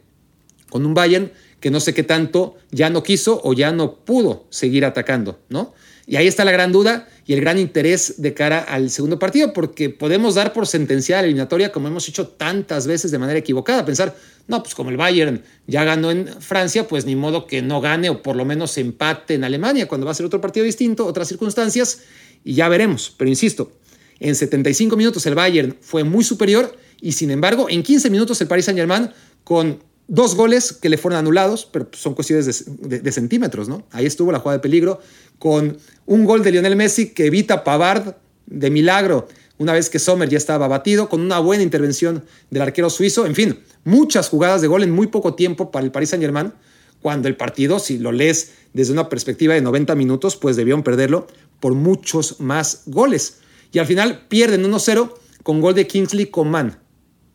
con un Bayern que no sé qué tanto ya no quiso o ya no pudo seguir atacando, ¿no? Y ahí está la gran duda y el gran interés de cara al segundo partido, porque podemos dar por sentenciada la eliminatoria, como hemos hecho tantas veces de manera equivocada, pensar, no, pues como el Bayern ya ganó en Francia, pues ni modo que no gane o por lo menos empate en Alemania, cuando va a ser otro partido distinto, otras circunstancias, y ya veremos. Pero insisto, en 75 minutos el Bayern fue muy superior y sin embargo en 15 minutos el Paris Saint-Germain con dos goles que le fueron anulados, pero son cuestiones de, centímetros, ¿no? Ahí estuvo la jugada de peligro con un gol de Lionel Messi que evita Pavard de milagro una vez que Sommer ya estaba batido, con una buena intervención del arquero suizo. En fin, muchas jugadas de gol en muy poco tiempo para el Paris Saint-Germain, cuando el partido, si lo lees desde una perspectiva de 90 minutos, pues debieron perderlo por muchos más goles. Y al final pierden 1-0 con gol de Kingsley Coman,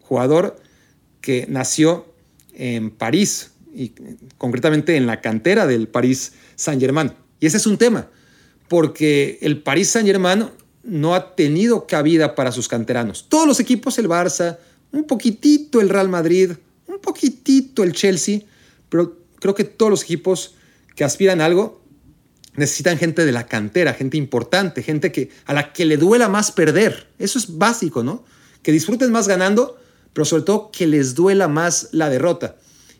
jugador que nació en París y concretamente en la cantera del París Saint-Germain. Y ese es un tema, porque el París Saint-Germain no ha tenido cabida para sus canteranos. Todos los equipos, el Barça, un poquitito el Real Madrid, un poquitito el Chelsea, pero creo que todos los equipos que aspiran a algo necesitan gente de la cantera, gente importante, gente que, a la que le duela más perder. Eso es básico, ¿no? Que disfruten más ganando, pero sobre todo que les duela más la derrota.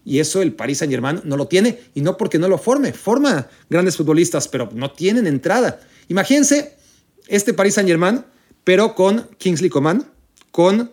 Y eso el Paris Saint Germain no lo tiene, y no porque no lo forme, forma grandes futbolistas, pero no tienen entrada. Imagínense este Paris Saint Germain, pero con Kingsley Coman, con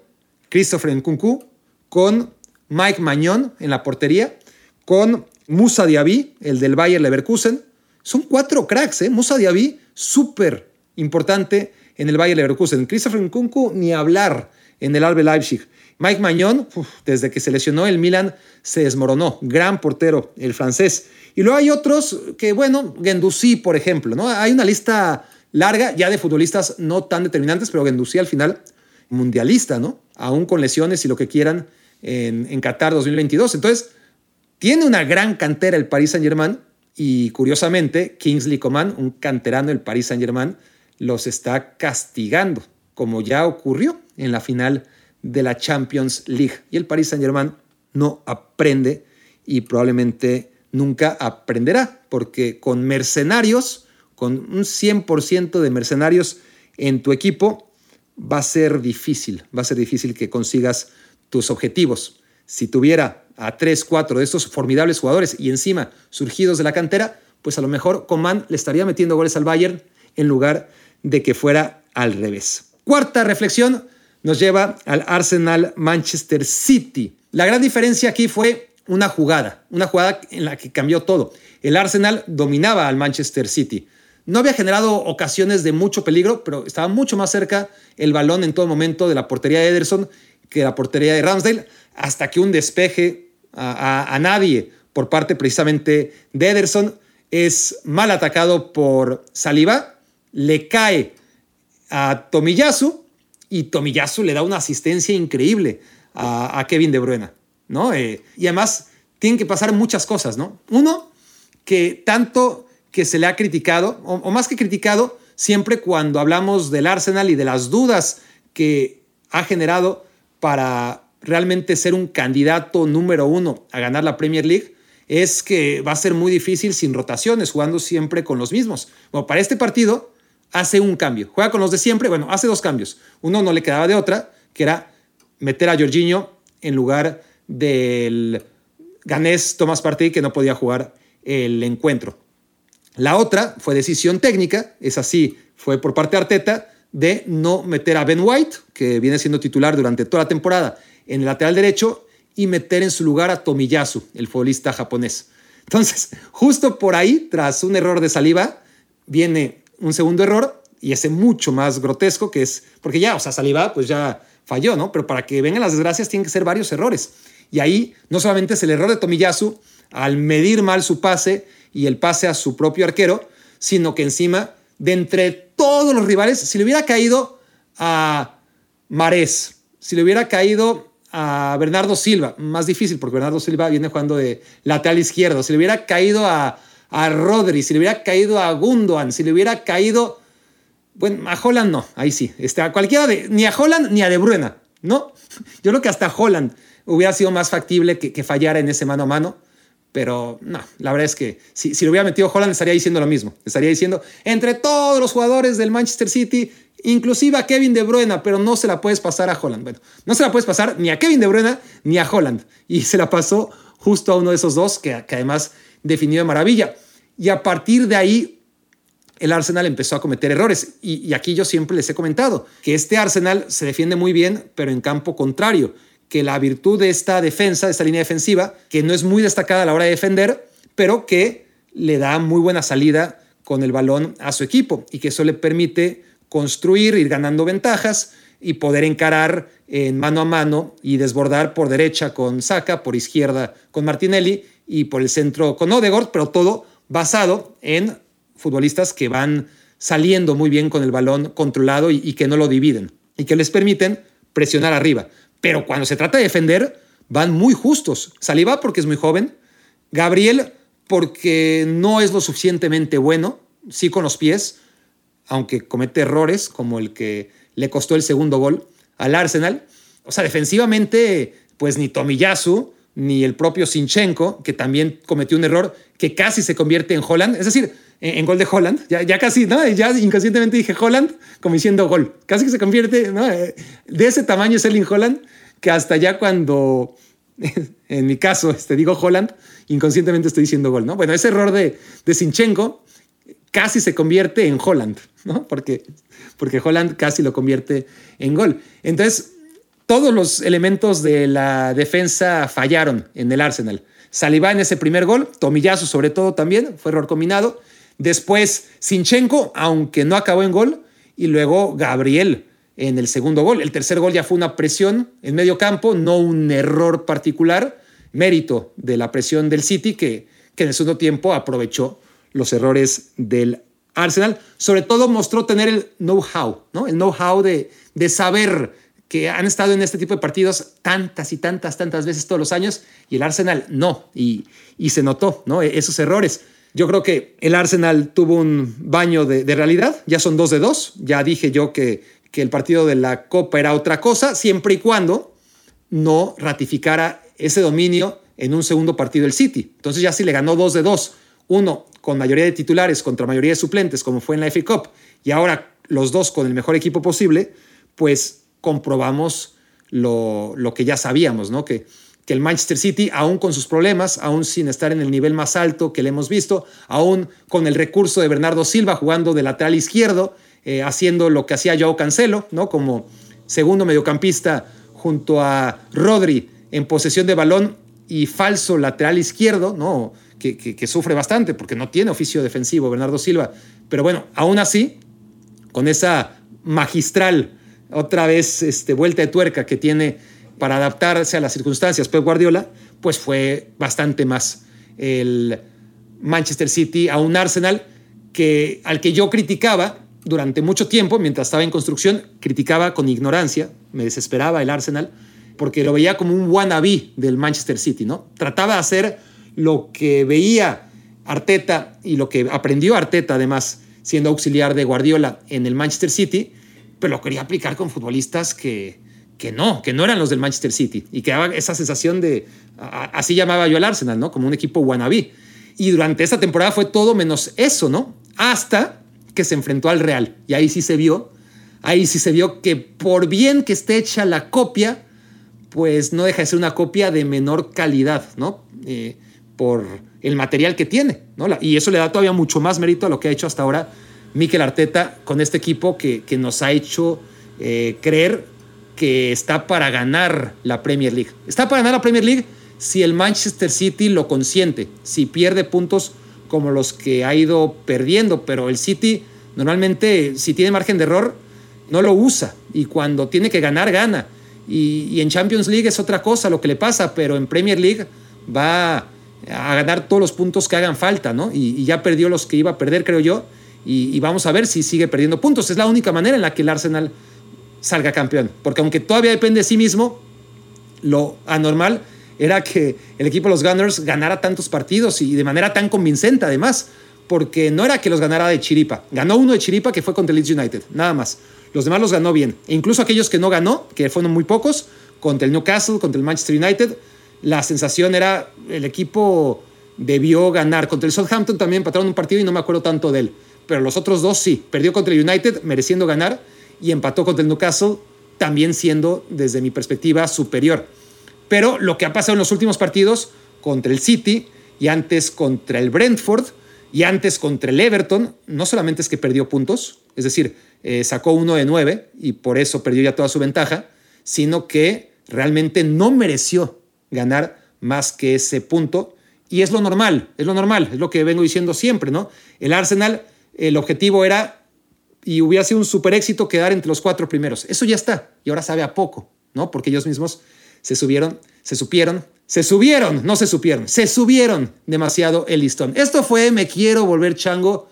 Christopher Nkunku, con Mike Mañón en la portería, con Musa Diaby, el del Bayer Leverkusen, son cuatro cracks, ¿eh? Musa Diaby, súper importante en el Bayern Leverkusen. Christopher Nkunku, ni hablar en el Albe Leipzig. Mike Mañón, desde que se lesionó el Milan, se desmoronó. Gran portero, el francés. Y luego hay otros que, bueno, Gendouzi, por ejemplo, ¿no? Hay una lista larga ya de futbolistas no tan determinantes, pero Gendouzi al final mundialista, ¿no? Aún con lesiones y lo que quieran en, en Qatar 2022. Entonces, tiene una gran cantera el Paris Saint-Germain, y curiosamente, Kingsley Coman, un canterano del Paris Saint-Germain, los está castigando, como ya ocurrió en la final de la Champions League. Y el Paris Saint-Germain no aprende y probablemente nunca aprenderá, porque con mercenarios, con un 100% de mercenarios en tu equipo, va a ser difícil, va a ser difícil que consigas tus objetivos. Si tuviera a tres, cuatro de estos formidables jugadores y encima surgidos de la cantera, pues a lo mejor Coman le estaría metiendo goles al Bayern en lugar de que fuera al revés. Cuarta reflexión nos lleva al Arsenal Manchester City. La gran diferencia aquí fue una jugada, una jugada en la que cambió todo. El Arsenal dominaba al Manchester City. No había generado ocasiones de mucho peligro, pero estaba mucho más cerca el balón en todo momento de la portería de Ederson que la portería de Ramsdale, hasta que un despeje a, nadie por parte precisamente de Ederson es mal atacado por Saliba, le cae a Tomiyasu y Tomiyasu le da una asistencia increíble a, Kevin De Bruyne, ¿no? Eh, y además tienen que pasar muchas cosas, ¿no? Uno, que tanto que se le ha criticado, o más que criticado, siempre cuando hablamos del Arsenal y de las dudas que ha generado para realmente ser un candidato número uno a ganar la Premier League es que va a ser muy difícil sin rotaciones, jugando siempre con los mismos. Bueno, para este partido hace un cambio, juega con los de siempre, bueno, hace dos cambios. Uno no le quedaba de otra, que era meter a Jorginho en lugar del ganés Tomás Partey, que no podía jugar el encuentro. La otra fue decisión técnica, es así, fue por parte de Arteta, de no meter a Ben White, que viene siendo titular durante toda la temporada, en el lateral derecho y meter en su lugar a Tomiyasu, el futbolista japonés. Entonces, justo por ahí, tras un error de saliva, viene un segundo error y ese mucho más grotesco que es, porque ya, o sea, saliva pues ya falló, ¿no? Pero para que vengan las desgracias tienen que ser varios errores. Y ahí no solamente es el error de Tomiyasu al medir mal su pase y el pase a su propio arquero, sino que encima de entre todos los rivales, si le hubiera caído a Marés, si le hubiera caído a Bernardo Silva, más difícil porque Bernardo Silva viene jugando de lateral izquierdo, si le hubiera caído a, a Rodri, si le hubiera caído a Gundogan, si le hubiera caído, bueno, a Holland no, ahí sí, este, a cualquiera de, ni a Holland ni a De Bruyne, ¿no? Yo creo que hasta Holland hubiera sido más factible que, que fallara en ese mano a mano. Pero no, la verdad es que si, si lo hubiera metido Holland estaría diciendo lo mismo. Estaría diciendo, entre todos los jugadores del Manchester City, inclusive a Kevin De Bruyne, pero no se la puedes pasar a Holland. Bueno, no se la puedes pasar ni a Kevin De Bruyne ni a Holland. Y se la pasó justo a uno de esos dos que, además definió de maravilla. Y a partir de ahí, el Arsenal empezó a cometer errores. Y, aquí yo siempre les he comentado que este Arsenal se defiende muy bien, pero en campo contrario que la virtud de esta defensa, de esta línea defensiva, que no es muy destacada a la hora de defender, pero que le da muy buena salida con el balón a su equipo y que eso le permite construir, ir ganando ventajas y poder encarar en mano a mano y desbordar por derecha con Saka, por izquierda con Martinelli y por el centro con Odegaard, pero todo basado en futbolistas que van saliendo muy bien con el balón controlado y, que no lo dividen y que les permiten presionar arriba. Pero cuando se trata de defender, van muy justos. Saliba porque es muy joven, Gabriel porque no es lo suficientemente bueno, sí con los pies, aunque comete errores como el que le costó el segundo gol al Arsenal. O sea, defensivamente, pues ni Tomiyasu ni el propio Sinchenko, que también cometió un error que casi se convierte en Holland, es decir, en, gol de Holland, ya, casi, ¿no? Ya inconscientemente dije Holland como diciendo gol, casi que se convierte, ¿no? De ese tamaño es Erling Holland, que hasta ya cuando, en mi caso, este, digo Holland, inconscientemente estoy diciendo gol, ¿no? Bueno, ese error de, de Sinchenko casi se convierte en Holland, ¿no? Porque, porque Holland casi lo convierte en gol. Entonces, todos los elementos de la defensa fallaron en el Arsenal. Saliba en ese primer gol, Tomillazo sobre todo también, fue error combinado. Después Sinchenko, aunque no acabó en gol, y luego Gabriel en el segundo gol. El tercer gol ya fue una presión en medio campo, no un error particular, mérito de la presión del City que, que en el segundo tiempo aprovechó los errores del Arsenal. Sobre todo mostró tener el know-how, ¿no? el know-how de, de saber que han estado en este tipo de partidos tantas y tantas, tantas veces todos los años y el Arsenal no, y, y se notó ¿no? E-, esos errores. Yo creo que el Arsenal tuvo un baño de, realidad, ya son dos de dos, ya dije yo que, que el partido de la Copa era otra cosa, siempre y cuando no ratificara ese dominio en un segundo partido del City. Entonces ya si le ganó dos de dos, uno con mayoría de titulares contra mayoría de suplentes, como fue en la FA Cup, y ahora los dos con el mejor equipo posible, pues comprobamos lo, lo que ya sabíamos, ¿no? Que, que el Manchester City, aún con sus problemas, aún sin estar en el nivel más alto que le hemos visto, aún con el recurso de Bernardo Silva jugando de lateral izquierdo, eh, haciendo lo que hacía Joao Cancelo, ¿no? Como segundo mediocampista junto a Rodri en posesión de balón y falso lateral izquierdo, ¿no? Que, que, que, sufre bastante porque no tiene oficio defensivo Bernardo Silva. Pero bueno, aún así, con esa magistral, otra vez este, vuelta de tuerca que tiene para adaptarse a las circunstancias Pep Guardiola, pues fue bastante más el Manchester City a un Arsenal que, al que yo criticaba durante mucho tiempo, mientras estaba en construcción, criticaba con ignorancia, me desesperaba el Arsenal, porque lo veía como un wannabe del Manchester City, ¿no? Trataba de hacer lo que veía Arteta y lo que aprendió Arteta, además, siendo auxiliar de Guardiola en el Manchester City, pero lo quería aplicar con futbolistas que, que no, que no eran los del Manchester City y que daba esa sensación de, así llamaba yo al Arsenal, ¿no? Como un equipo wannabe. Y durante esta temporada fue todo menos eso, ¿no? Hasta que se enfrentó al Real. Y ahí sí se vio, ahí sí se vio que por bien que esté hecha la copia, pues no deja de ser una copia de menor calidad, ¿no? Eh, por el material que tiene, ¿no? Y eso le da todavía mucho más mérito a lo que ha hecho hasta ahora Mikel Arteta con este equipo que, que nos ha hecho eh, creer que está para ganar la Premier League. Está para ganar la Premier League si el Manchester City lo consiente, si pierde puntos como los que ha ido perdiendo, pero el City normalmente si tiene margen de error no lo usa y cuando tiene que ganar gana. Y, en Champions League es otra cosa lo que le pasa, pero en Premier League va a ganar todos los puntos que hagan falta, ¿no? Y, ya perdió los que iba a perder, creo yo, y, vamos a ver si sigue perdiendo puntos. Es la única manera en la que el Arsenal salga campeón, porque aunque todavía depende de sí mismo, lo anormal era que el equipo de los Gunners ganara tantos partidos y de manera tan convincente además, porque no era que los ganara de chiripa, ganó uno de chiripa que fue contra el Leeds United, nada más. Los demás los ganó bien, e incluso aquellos que no ganó, que fueron muy pocos, contra el Newcastle, contra el Manchester United, la sensación era el equipo debió ganar. Contra el Southampton también empataron un partido y no me acuerdo tanto de él, pero los otros dos sí, perdió contra el United mereciendo ganar y empató contra el Newcastle también siendo desde mi perspectiva superior. Pero lo que ha pasado en los últimos partidos contra el City y antes contra el Brentford y antes contra el Everton, no solamente es que perdió puntos, es decir, eh, sacó uno de nueve y por eso perdió ya toda su ventaja, sino que realmente no mereció ganar más que ese punto. Y es lo normal, es lo normal, es lo que vengo diciendo siempre, ¿no? El Arsenal, el objetivo era y hubiera sido un super éxito quedar entre los cuatro primeros. Eso ya está y ahora sabe a poco, ¿no? Porque ellos mismos se subieron, se supieron, se subieron, no se supieron, se subieron demasiado el listón. Esto fue Me quiero volver chango.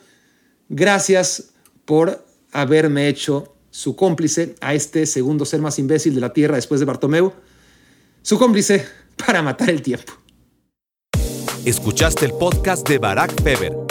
Gracias por haberme hecho su cómplice a este segundo ser más imbécil de la Tierra después de Bartomeu. Su cómplice para matar el tiempo. Escuchaste el podcast de Barack Feber.